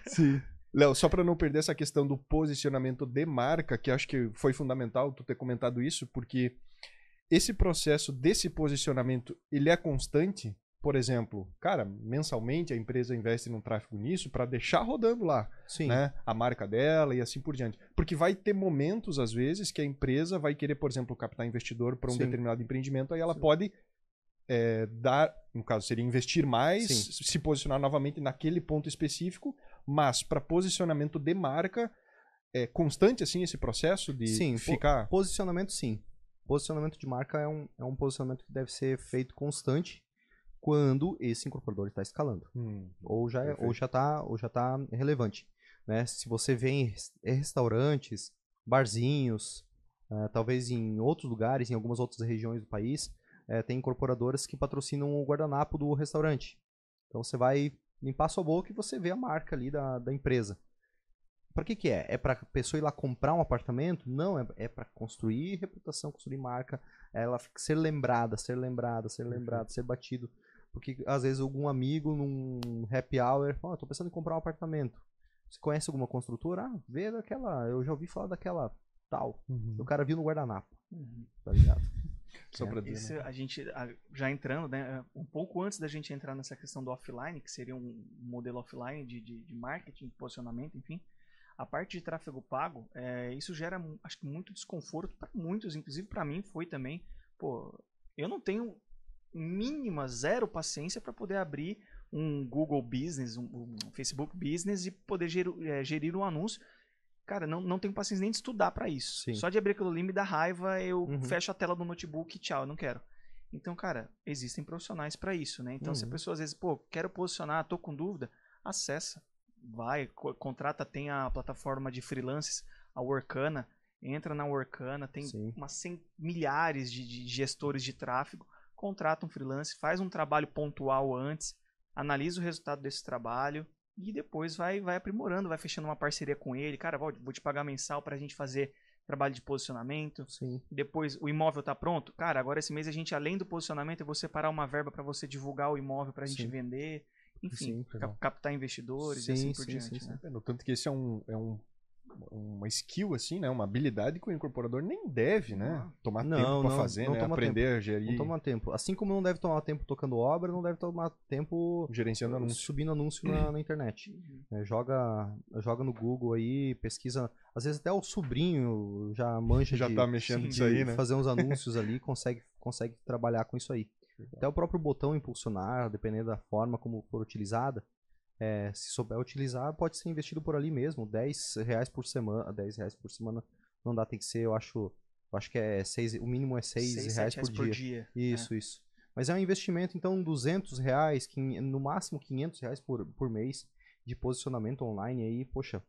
Sim. Léo, só para não perder essa questão do posicionamento de marca, que acho que foi fundamental tu ter comentado isso, porque esse processo desse posicionamento, ele é constante? Por exemplo, cara, mensalmente a empresa investe num tráfego nisso para deixar rodando lá, Sim. né? A marca dela e assim por diante. Porque vai ter momentos, às vezes, que a empresa vai querer, por exemplo, captar investidor para um Sim. determinado empreendimento, aí ela Sim. pode é, dar, no caso, seria investir mais, Sim. se posicionar novamente naquele ponto específico, mas para posicionamento de marca, é constante assim esse processo de Sim, po- ficar. Posicionamento, sim. Posicionamento de marca é um, é um posicionamento que deve ser feito constante quando esse incorporador está escalando. Hum, Ou já, é- ou Perfeito. já tá, ou já tá relevante. Né? Se você vê em res- em restaurantes, barzinhos, eh, talvez em outros lugares, em algumas outras regiões do país, eh, tem incorporadoras que patrocinam o guardanapo do restaurante. Então você vai limpar sua boca e você vê a marca ali da, da empresa. Para que que é? É para a pessoa ir lá comprar um apartamento? Não, é, é para construir reputação, construir marca, ela ser lembrada, ser lembrada, ser lembrada, ser batido. Porque às vezes algum amigo num happy hour, ó, tô pensando em comprar um apartamento. Você conhece alguma construtora? Ah, vê daquela, eu já ouvi falar daquela tal. uhum. O cara viu no guardanapo, Uhum. tá ligado? Só É. pra dizer, Isso, né? a gente, já entrando, né, um pouco antes da gente entrar nessa questão do offline, que seria um modelo offline de, de, de marketing, de posicionamento, enfim, a parte de tráfego pago, é, isso gera, acho que muito desconforto para muitos, inclusive para mim foi também. Pô, eu não tenho mínima, zero paciência para poder abrir um Google Business, um, um Facebook Business e poder gerir, é, gerir um anúncio. Cara, não, não tenho paciência nem de estudar para isso. Sim. Só de abrir aquilo ali me dá raiva, eu Uhum. fecho a tela do notebook e tchau, eu não quero. Então, cara, existem profissionais para isso, né? Então, se a Uhum. pessoa às vezes, pô, quero posicionar, tô com dúvida, acessa, vai, co- contrata, tem a plataforma de freelances, a Workana, entra na Workana, tem Sim. umas 100 milhares de, de gestores de tráfego, contrata um freelance, faz um trabalho pontual antes, analisa o resultado desse trabalho e depois vai, vai aprimorando, vai fechando uma parceria com ele. Cara, vou, vou te pagar mensal pra gente fazer trabalho de posicionamento. Sim. Depois o imóvel tá pronto. Cara, agora esse mês a gente, além do posicionamento, eu vou separar uma verba pra você divulgar o imóvel pra gente Sim. vender. Enfim, Sim, cap- captar investidores e Sim, assim por sim, diante. sim, né? É, no tanto que esse é um, é um uma skill assim, né, uma habilidade que o incorporador nem deve, né, Não. tomar Não, tempo pra não, fazer, não né, aprender a gerir, Não toma tempo. Assim como não deve tomar tempo tocando obra, não deve tomar tempo gerenciando anúncio. subindo anúncio na, na internet. Uhum. É, joga, joga no Google aí, pesquisa. Às vezes até o sobrinho já manja Já de, tá mexendo sim, nisso aí, né? fazer uns anúncios ali, consegue, consegue trabalhar com isso aí. Até o próprio botão impulsionar, dependendo da forma como for utilizada, é, se souber utilizar, pode ser investido por ali mesmo. 10 reais por semana. 10 reais por semana não dá, tem que ser, eu acho. Eu acho que é seis, o mínimo é 6 Seis, reais, sete por, dia. né? Isso, isso. Mas é um investimento, então, 200 reais, no máximo 500 reais por, por mês de posicionamento online aí, poxa.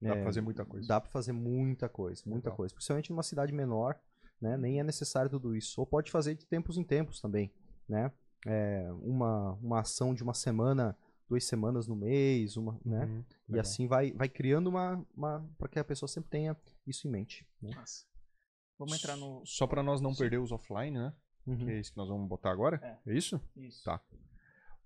Dá é, pra fazer muita coisa. Dá pra fazer muita coisa, muita Legal. coisa. Principalmente numa cidade menor, né? Nem é necessário tudo isso. Ou pode fazer de tempos em tempos também, né? É, uma, uma ação de uma semana, duas semanas no mês, uma, né? Uhum, E legal. assim vai, vai criando uma, uma para que a pessoa sempre tenha isso em mente. Né? Vamos entrar no. Só pra nós não Sim. perder os offline, né? Uhum. Que é isso que nós vamos botar agora? É, isso? Isso. Tá.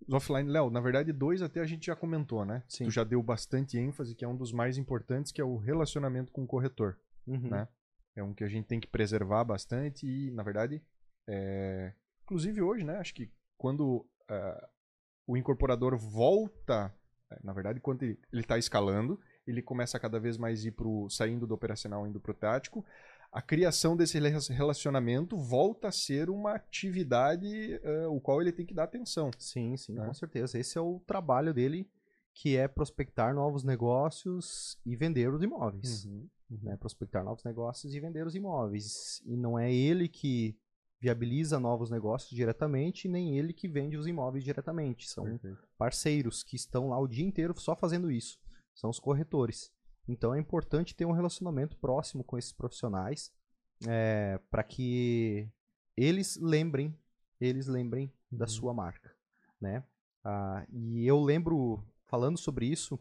Os offline, Léo, na verdade, dois até a gente já comentou, né? Sim. Tu já deu bastante ênfase, que é um dos mais importantes, que é o relacionamento com o corretor. Uhum. né? É um que a gente tem que preservar bastante e, na verdade, é... inclusive hoje, né? Acho que quando ah, o incorporador volta, eh, na verdade, quando ele está escalando, ele começa a cada vez mais ir pro saindo do operacional indo pro tático. A criação desse rela- relacionamento volta a ser uma atividade ah, o qual ele tem que dar atenção. Sim, sim, né? com certeza. Esse é o trabalho dele, que é prospectar novos negócios e vender os imóveis. Uhum. né? Prospectar novos negócios e vender os imóveis. E não é ele que viabiliza novos negócios diretamente, nem ele que vende os imóveis diretamente. São Perfeito. parceiros que estão lá o dia inteiro só fazendo isso. são os corretores. Então é importante ter um relacionamento próximo com esses profissionais é, para que eles lembrem, eles lembrem da Uhum. sua marca, né? Ah, e eu lembro falando sobre isso,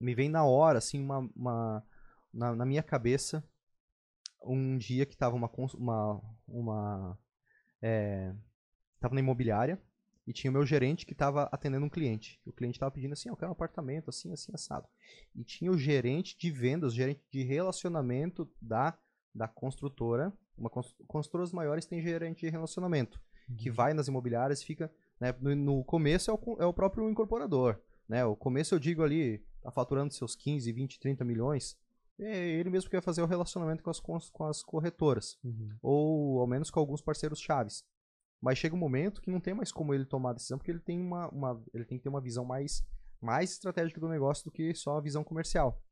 me vem na hora assim uma, uma- na, na minha cabeça um dia que tava uma uma uma é, tava na imobiliária e tinha o meu gerente que estava atendendo um cliente. O cliente estava pedindo assim, "Ah, eu quero um apartamento assim, assim, assado. E tinha o gerente de vendas, o gerente de relacionamento da, da construtora. Uma cons- construtoras maiores têm gerente de relacionamento, que vai nas imobiliárias fica. né, no, no começo é o, é o próprio incorporador. Né? O começo eu digo ali, tá faturando seus 15, 20, 30 milhões. É ele mesmo que vai fazer o relacionamento com as, com as corretoras Uhum. ou ao menos com alguns parceiros chaves. Mas chega um momento que não tem mais como ele tomar a decisão, porque ele tem uma, uma- ele tem que ter uma visão mais, mais estratégica do negócio do que só a visão comercial.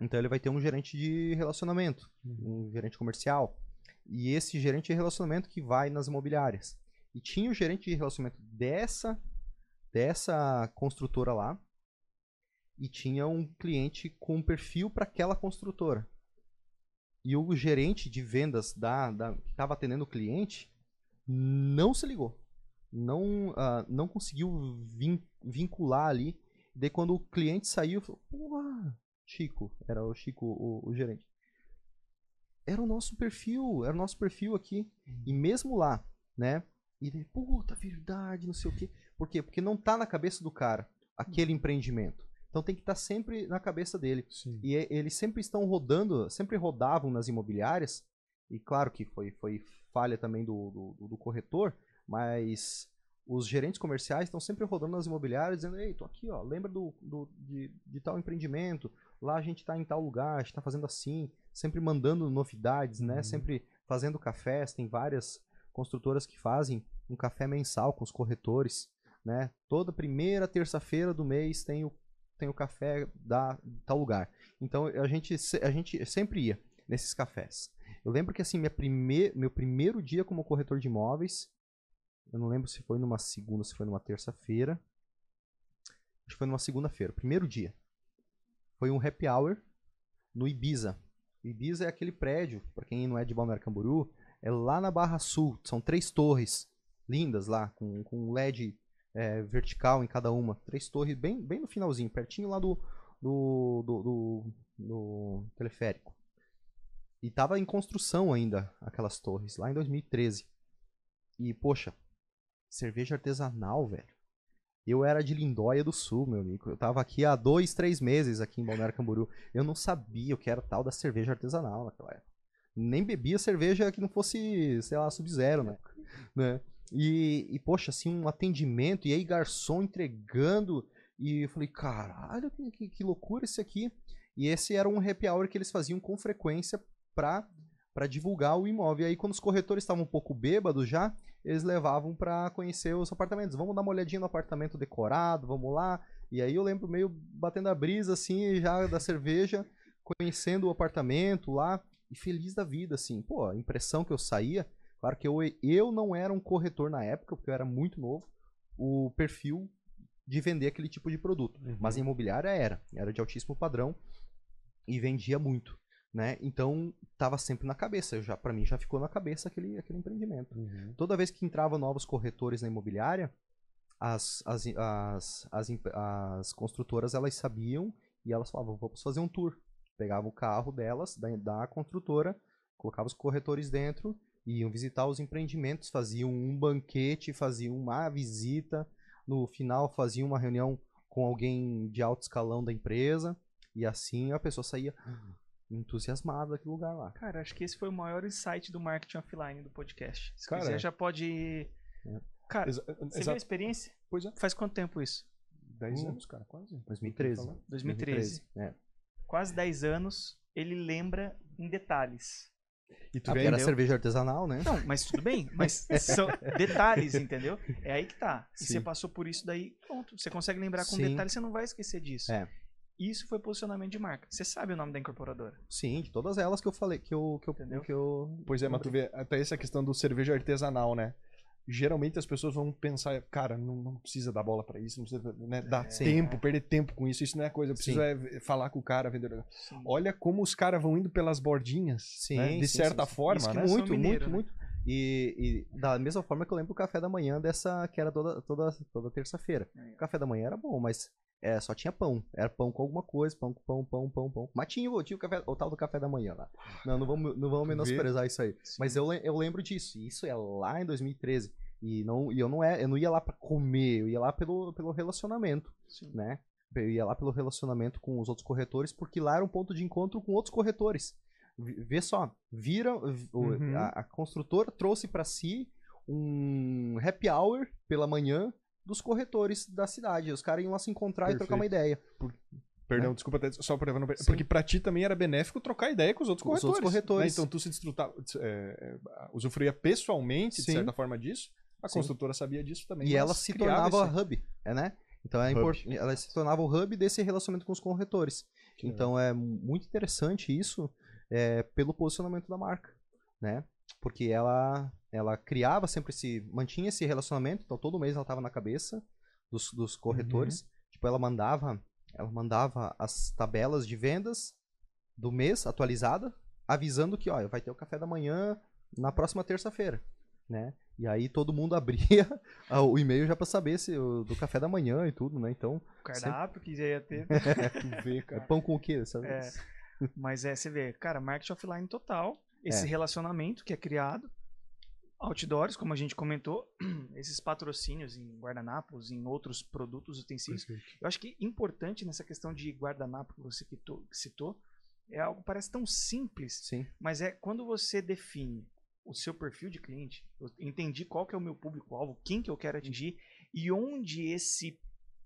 Então ele vai ter um gerente de relacionamento, um gerente comercial, e esse gerente de relacionamento que vai nas imobiliárias. E tinha o gerente de relacionamento dessa dessa construtora lá, e tinha um cliente com um perfil para aquela construtora. E o gerente de vendas da, da que estava atendendo o cliente não se ligou. Não, ah, não conseguiu vin- vincular ali. Daí quando o cliente saiu, falou, porra, Chico, era o Chico, o, o gerente. Era o nosso perfil, era o nosso perfil aqui. E mesmo lá, né? E ele, puta, verdade, não sei o quê. Por quê? Porque não tá na cabeça do cara aquele empreendimento. Então tem que estar sempre na cabeça dele. Sim. E e- eles sempre estão rodando, sempre rodavam nas imobiliárias, e claro que foi, foi falha também do, do, do corretor, mas os gerentes comerciais estão sempre rodando nas imobiliárias dizendo, ei, tô aqui, ó, lembra do, do- de, de tal empreendimento, lá a gente tá em tal lugar, a gente tá fazendo assim, sempre mandando novidades, né, Uhum. sempre fazendo cafés, tem várias construtoras que fazem um café mensal com os corretores, né, toda primeira terça-feira do mês tem o tem o café da tal lugar. Então a gente, a gente sempre ia nesses cafés. Eu lembro que assim, minha prime meu primeiro dia como corretor de imóveis, eu não lembro se foi numa segunda, se foi numa terça-feira. Acho que foi numa segunda-feira, primeiro dia. Foi um happy hour no Ibiza. O Ibiza é aquele prédio, para quem não é de Balneário Camboriú, é lá na Barra Sul. São três torres lindas lá, com, com LED é, vertical em cada uma. Três torres bem, bem no finalzinho, pertinho lá do, do, do, do- do teleférico. E tava em construção ainda aquelas torres, lá em 2013. E, poxa, cerveja artesanal, velho. Eu era de Lindóia do Sul, meu amigo. Eu tava aqui há dois, três meses aqui em Balneário Camboriú. Eu não sabia o que era tal da cerveja artesanal naquela época. Nem bebia cerveja que não fosse, sei lá, Sub-Zero, né? né? E, e, poxa, assim, um atendimento, e aí garçom entregando, e eu falei, caralho, que, que, loucura esse aqui. E esse era um happy hour que eles faziam com frequência pra, pra divulgar o imóvel. E aí, quando os corretores estavam um pouco bêbados já, eles levavam pra conhecer os apartamentos. Vamos dar uma olhadinha no apartamento decorado, vamos lá. E aí eu lembro meio batendo a brisa, assim, já da cerveja, conhecendo o apartamento lá, e feliz da vida, assim. Pô, a impressão que eu saía Claro que eu, eu não era um corretor na época, porque eu era muito novo, o perfil de vender aquele tipo de produto. Uhum. Mas a imobiliária era, era de altíssimo padrão e vendia muito, né? Então tava sempre na cabeça, já para mim já ficou na cabeça aquele, aquele empreendimento. Uhum. Toda vez que entravam novos corretores na imobiliária, as, as, as, as, as construtoras elas sabiam e elas falavam, vamos fazer um tour. Pegavam o carro delas, da, da construtora, colocavam os corretores dentro, iam visitar os empreendimentos, faziam um banquete, faziam uma visita, no final faziam uma reunião com alguém de alto escalão da empresa, e assim a pessoa saía entusiasmada daquele lugar lá. Cara, acho que esse foi o maior insight do marketing offline do podcast. Se Cara, quiser, é. já pode. Cara, Exa- você viu a experiência? Pois é. Faz quanto tempo isso? 10 Hum. anos, cara, quase. 2013. Falando. 2013. É. Quase 10 anos. Ele lembra em detalhes. E tu Ah, vê porque era cerveja artesanal, né? Não, mas tudo bem. Mas são detalhes, entendeu? É aí que tá. E Sim. você passou por isso daí, pronto. Você consegue lembrar com Sim. detalhes, você não vai esquecer disso. É. Isso foi posicionamento de marca. Você sabe o nome da incorporadora. Sim, de todas elas que eu falei, que eu, que eu, Entendeu? que eu Pois é, mas tu vê até essa questão do cerveja artesanal, né? Geralmente as pessoas vão pensar, cara, não, não precisa dar bola pra isso, não precisa né, dar É. tempo, perder tempo com isso, isso não é coisa, eu preciso é falar com o cara, vender. Sim. Olha como os caras vão indo pelas bordinhas, Sim, né, de sim, certa forma, né? sou muito, mineiro, muito, né? muito. E, e da mesma forma que eu lembro o café da manhã dessa, que era toda, toda, toda terça-feira. É. O café da manhã era bom, mas é, só tinha pão. Era pão com alguma coisa, pão com pão, pão, pão, pão. Mas tinha, o- tinha o, café, o tal do café da manhã lá. Não, não vamos, não vamos menosprezar isso aí. Sim. Mas eu, eu lembro disso. E isso é lá em 2013. E, não, e eu, não é, eu não ia lá pra comer, eu ia lá pelo, pelo relacionamento, Sim. né? Eu ia lá pelo relacionamento com os outros corretores, porque lá era um ponto de encontro com outros corretores. Vê só, vira, v- o- Uhum. a, a construtora trouxe pra si um happy hour pela manhã dos corretores da cidade. Os caras iam lá se encontrar e trocar uma ideia. Perdão, desculpa, até, só pra não... Porque pra ti também era benéfico trocar ideia com os outros Com os corretores. outros corretores. né? Então tu se desfrutava, é, é, usufruía pessoalmente, de Sim. certa forma, disso. A Sim. construtora sabia disso também. E ela se tornava esse- hub, é, né? Então é import... ela se tornava o hub desse relacionamento com os corretores. Que legal. Então é muito interessante isso é, pelo posicionamento da marca, né? Porque ela ela criava sempre esse mantinha esse relacionamento, então todo mês ela estava na cabeça dos, dos corretores. Tipo, ela mandava ela mandava as tabelas de vendas do mês atualizada, avisando que, ó, vai ter o café da manhã na próxima terça-feira, né? E aí todo mundo abria o e-mail já para saber se o, do café da manhã e tudo, né? Então, O cardápio que já ia ter. Tu vê, é cara. pão com o quê? Sabe? É. Mas é, você vê, cara, marketing offline total. Esse É. relacionamento que é criado. Outdoors, como a gente comentou, esses patrocínios em guardanapos, em outros produtos, utensílios. Eu acho que importante nessa questão de guardanapo que você citou é algo que parece tão simples, Sim. mas é quando você define o seu perfil de cliente, eu entendi qual que é o meu público-alvo, quem que eu quero atingir e onde esse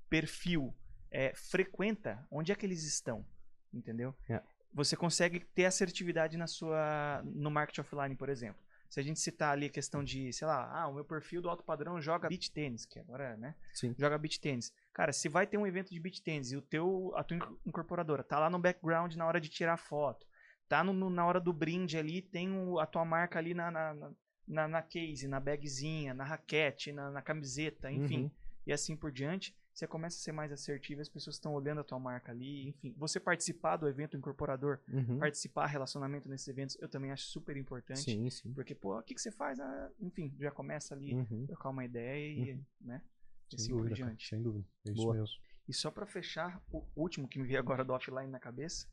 perfil é, frequenta, onde é que eles estão, entendeu? É. Você consegue ter assertividade na sua no marketing offline, por exemplo. Se a gente citar ali a questão de, sei lá, ah, o meu perfil do alto padrão joga beach tênis, que agora, né? Sim. Joga beach tênis. Cara, se vai ter um evento de beach tênis e o teu, a tua incorporadora tá lá no background na hora de tirar foto, tá no, no- na hora do brinde ali, tem o- a tua marca ali na, na, na, na, na case, na bagzinha, na raquete, na, na camiseta, enfim, Uhum. e assim por diante, você começa a ser mais assertivo, as pessoas estão olhando a tua marca ali, enfim. Você participar do evento incorporador, Uhum. participar relacionamento nesses eventos, eu também acho super importante. Sim, sim. Porque, pô, o que, que você faz? Ah, enfim, já começa ali, Uhum. trocar uma ideia e, né? E Sem assim dúvida, cara, sem dúvida. É isso Boa. mesmo. E só pra fechar, o último que me veio agora do offline na cabeça,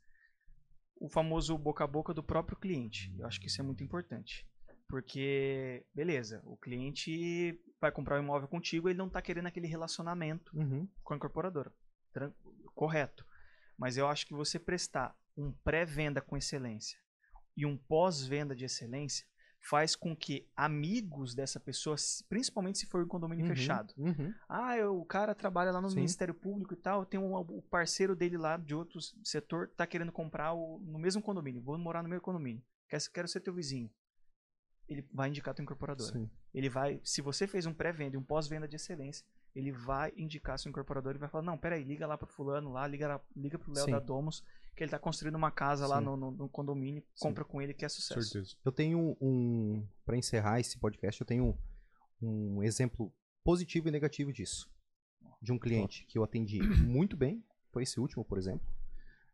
o famoso boca a boca do próprio cliente. Eu acho que isso é muito importante. Porque, beleza, o cliente vai comprar um imóvel contigo, ele não tá querendo aquele relacionamento Uhum. com a incorporadora. Correto. Mas eu acho que você prestar um pré-venda com excelência e um pós-venda de excelência faz com que amigos dessa pessoa, principalmente se for um condomínio Uhum. fechado, Uhum. ah, eu- o cara trabalha lá no Sim. Ministério Público e tal, tem um, o parceiro dele lá de outro setor, tá querendo comprar o- no mesmo condomínio, vou morar no mesmo condomínio, quero, quero ser teu vizinho. Ele vai indicar a tua incorporadora. Sim. Ele vai, se você fez um pré-venda e um pós-venda de excelência, ele vai indicar a sua incorporadora e vai falar, não, peraí, liga lá pro fulano lá, liga, lá, liga pro Léo Sim. da Domus, que ele tá construindo uma casa lá Sim. no, no- no condomínio, compra com ele que é sucesso. Certeza. Eu tenho um. Pra encerrar esse podcast, eu tenho um exemplo positivo e negativo disso. De um cliente que eu atendi muito bem, foi esse último, por exemplo,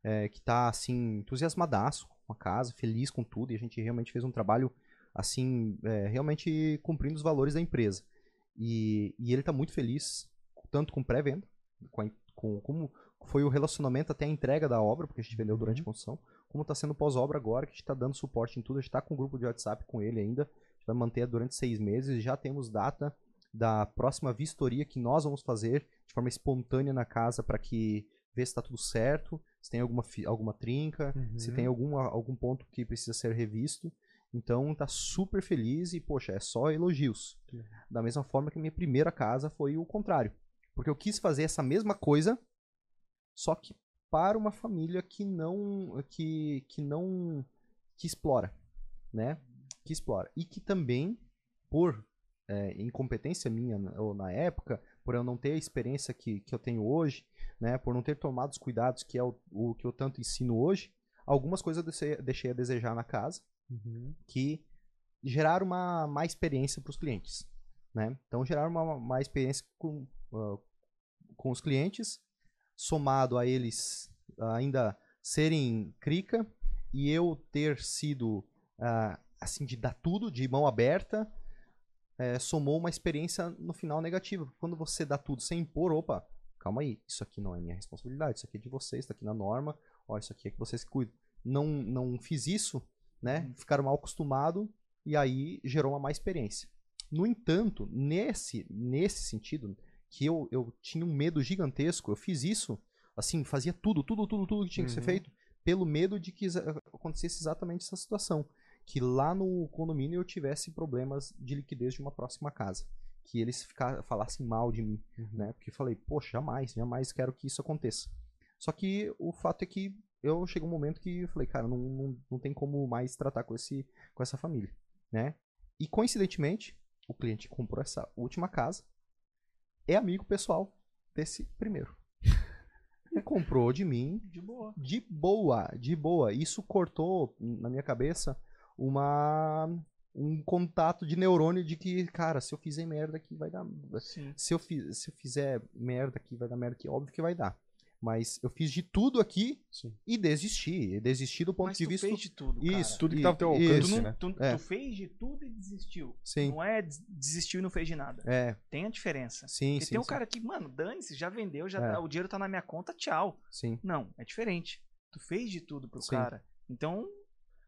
é, que tá assim, entusiasmadaço com a casa, feliz com tudo, e a gente realmente fez um trabalho assim, é, realmente cumprindo os valores da empresa. E, e ele tá muito feliz, tanto com pré-venda, com, com como foi o relacionamento até a entrega da obra, porque a gente vendeu durante a construção, como está sendo pós-obra agora, que a gente está dando suporte em tudo, a gente está com um grupo de WhatsApp com ele ainda, a gente vai manter durante seis meses, já temos data da próxima vistoria que nós vamos fazer de forma espontânea na casa para que ver se está tudo certo, se tem alguma, alguma trinca, se Uhum. tem algum, algum ponto que precisa ser revisto. Então tá super feliz e, poxa, é só elogios. Da mesma forma que a minha primeira casa foi o contrário. Porque eu quis fazer essa mesma coisa, só que para uma família que não que, que não que explora, né? Que explora e que também por é, incompetência minha na- ou na época, por eu não ter a experiência que, que eu tenho hoje, né? Por não ter tomado os cuidados que é o, o que eu tanto ensino hoje, algumas coisas eu deixei, deixei a desejar na casa Uhum. que geraram uma má experiência para os clientes. né? Então gerar uma, uma experiência com, uh, com os clientes, somado a eles ainda serem crica e eu ter sido uh, assim de dar tudo de mão aberta, é, somou uma experiência no final negativa. Quando você dá tudo sem impor, opa, calma aí, isso aqui não é minha responsabilidade, isso aqui é de vocês, está aqui na norma, ó, isso aqui é que vocês cuidam. Não, não fiz isso, né? Uhum. Ficaram mal acostumados e aí gerou uma má experiência. No entanto, nesse, nesse sentido, que eu, eu tinha um medo gigantesco, eu fiz isso, assim, fazia tudo, tudo, tudo, tudo que tinha que ser uhum. feito, pelo medo de que acontecesse exatamente essa situação. Que lá no condomínio eu tivesse problemas de liquidez de uma próxima casa. Que eles ficar, falassem mal de mim, uhum. né? Porque eu falei, poxa, jamais, jamais quero que isso aconteça. Só que o fato é que eu cheguei um momento que eu falei, cara, não, não, não tem como mais tratar com, esse, com essa família, né? E coincidentemente, o cliente que comprou essa última casa é amigo pessoal desse primeiro. E comprou de mim. De boa. De boa, de boa. Isso cortou na minha cabeça uma um contato de neurônio de que, cara, se eu fizer merda aqui vai dar. Sim. Se eu, se eu fizer merda aqui vai dar merda aqui, óbvio que vai dar. Mas eu fiz de tudo aqui Sim. e desisti. Desisti do ponto Mas de vista. fez de tudo. Cara. Isso, tudo que tava ao teu alcance. Tu, não, né? tu, é. tu, fez de tudo e desistiu. Sim. Não é desistiu e não fez de nada. É. Tem a diferença. Sim, Porque sim. tem um sim. cara que, mano, dane-se, já vendeu, já é. tá, o dinheiro tá na minha conta, tchau. Sim. Não, é diferente. Tu fez de tudo pro sim. cara. Então,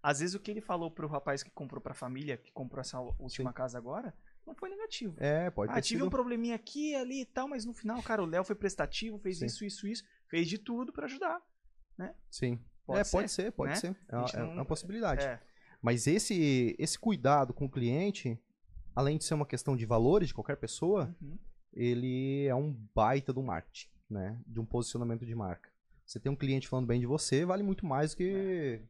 às vezes o que ele falou pro rapaz que comprou pra família, que comprou essa última sim. casa agora, não foi negativo. É, pode ah, tive sido... um probleminha aqui, ali e tal, mas no final, cara, o Léo foi prestativo, fez Sim. isso, isso, isso, fez de tudo para ajudar, né? Sim. Pode é, ser, pode ser, pode né? ser. É, uma, é não... é uma possibilidade. É. Mas esse, esse cuidado com o cliente, além de ser uma questão de valores de qualquer pessoa, uhum. ele é um baita do marketing, né? De um posicionamento de marca. Você tem um cliente falando bem de você, vale muito mais do que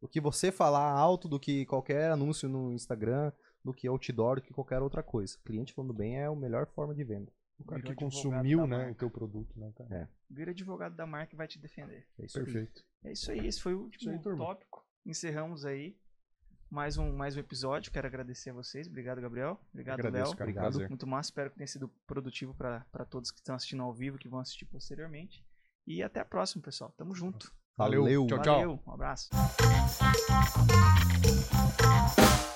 o que você falar alto do que qualquer anúncio no Instagram, do que outdoor, do que qualquer outra coisa. Cliente falando bem é a melhor forma de venda. O cara que consumiu né, o teu produto, né, cara? É. Vira advogado da marca e vai te defender. É isso Perfeito. Aí. É isso aí, esse foi o último aí, tópico. Encerramos aí mais um, mais um episódio. Quero agradecer a vocês. Obrigado, Gabriel. Obrigado, Léo. Obrigado. Muito massa. Espero que tenha sido produtivo para todos que estão assistindo ao vivo, que vão assistir posteriormente. E até a próxima, pessoal. Tamo junto. Valeu. Tchau, tchau. Valeu. Um abraço.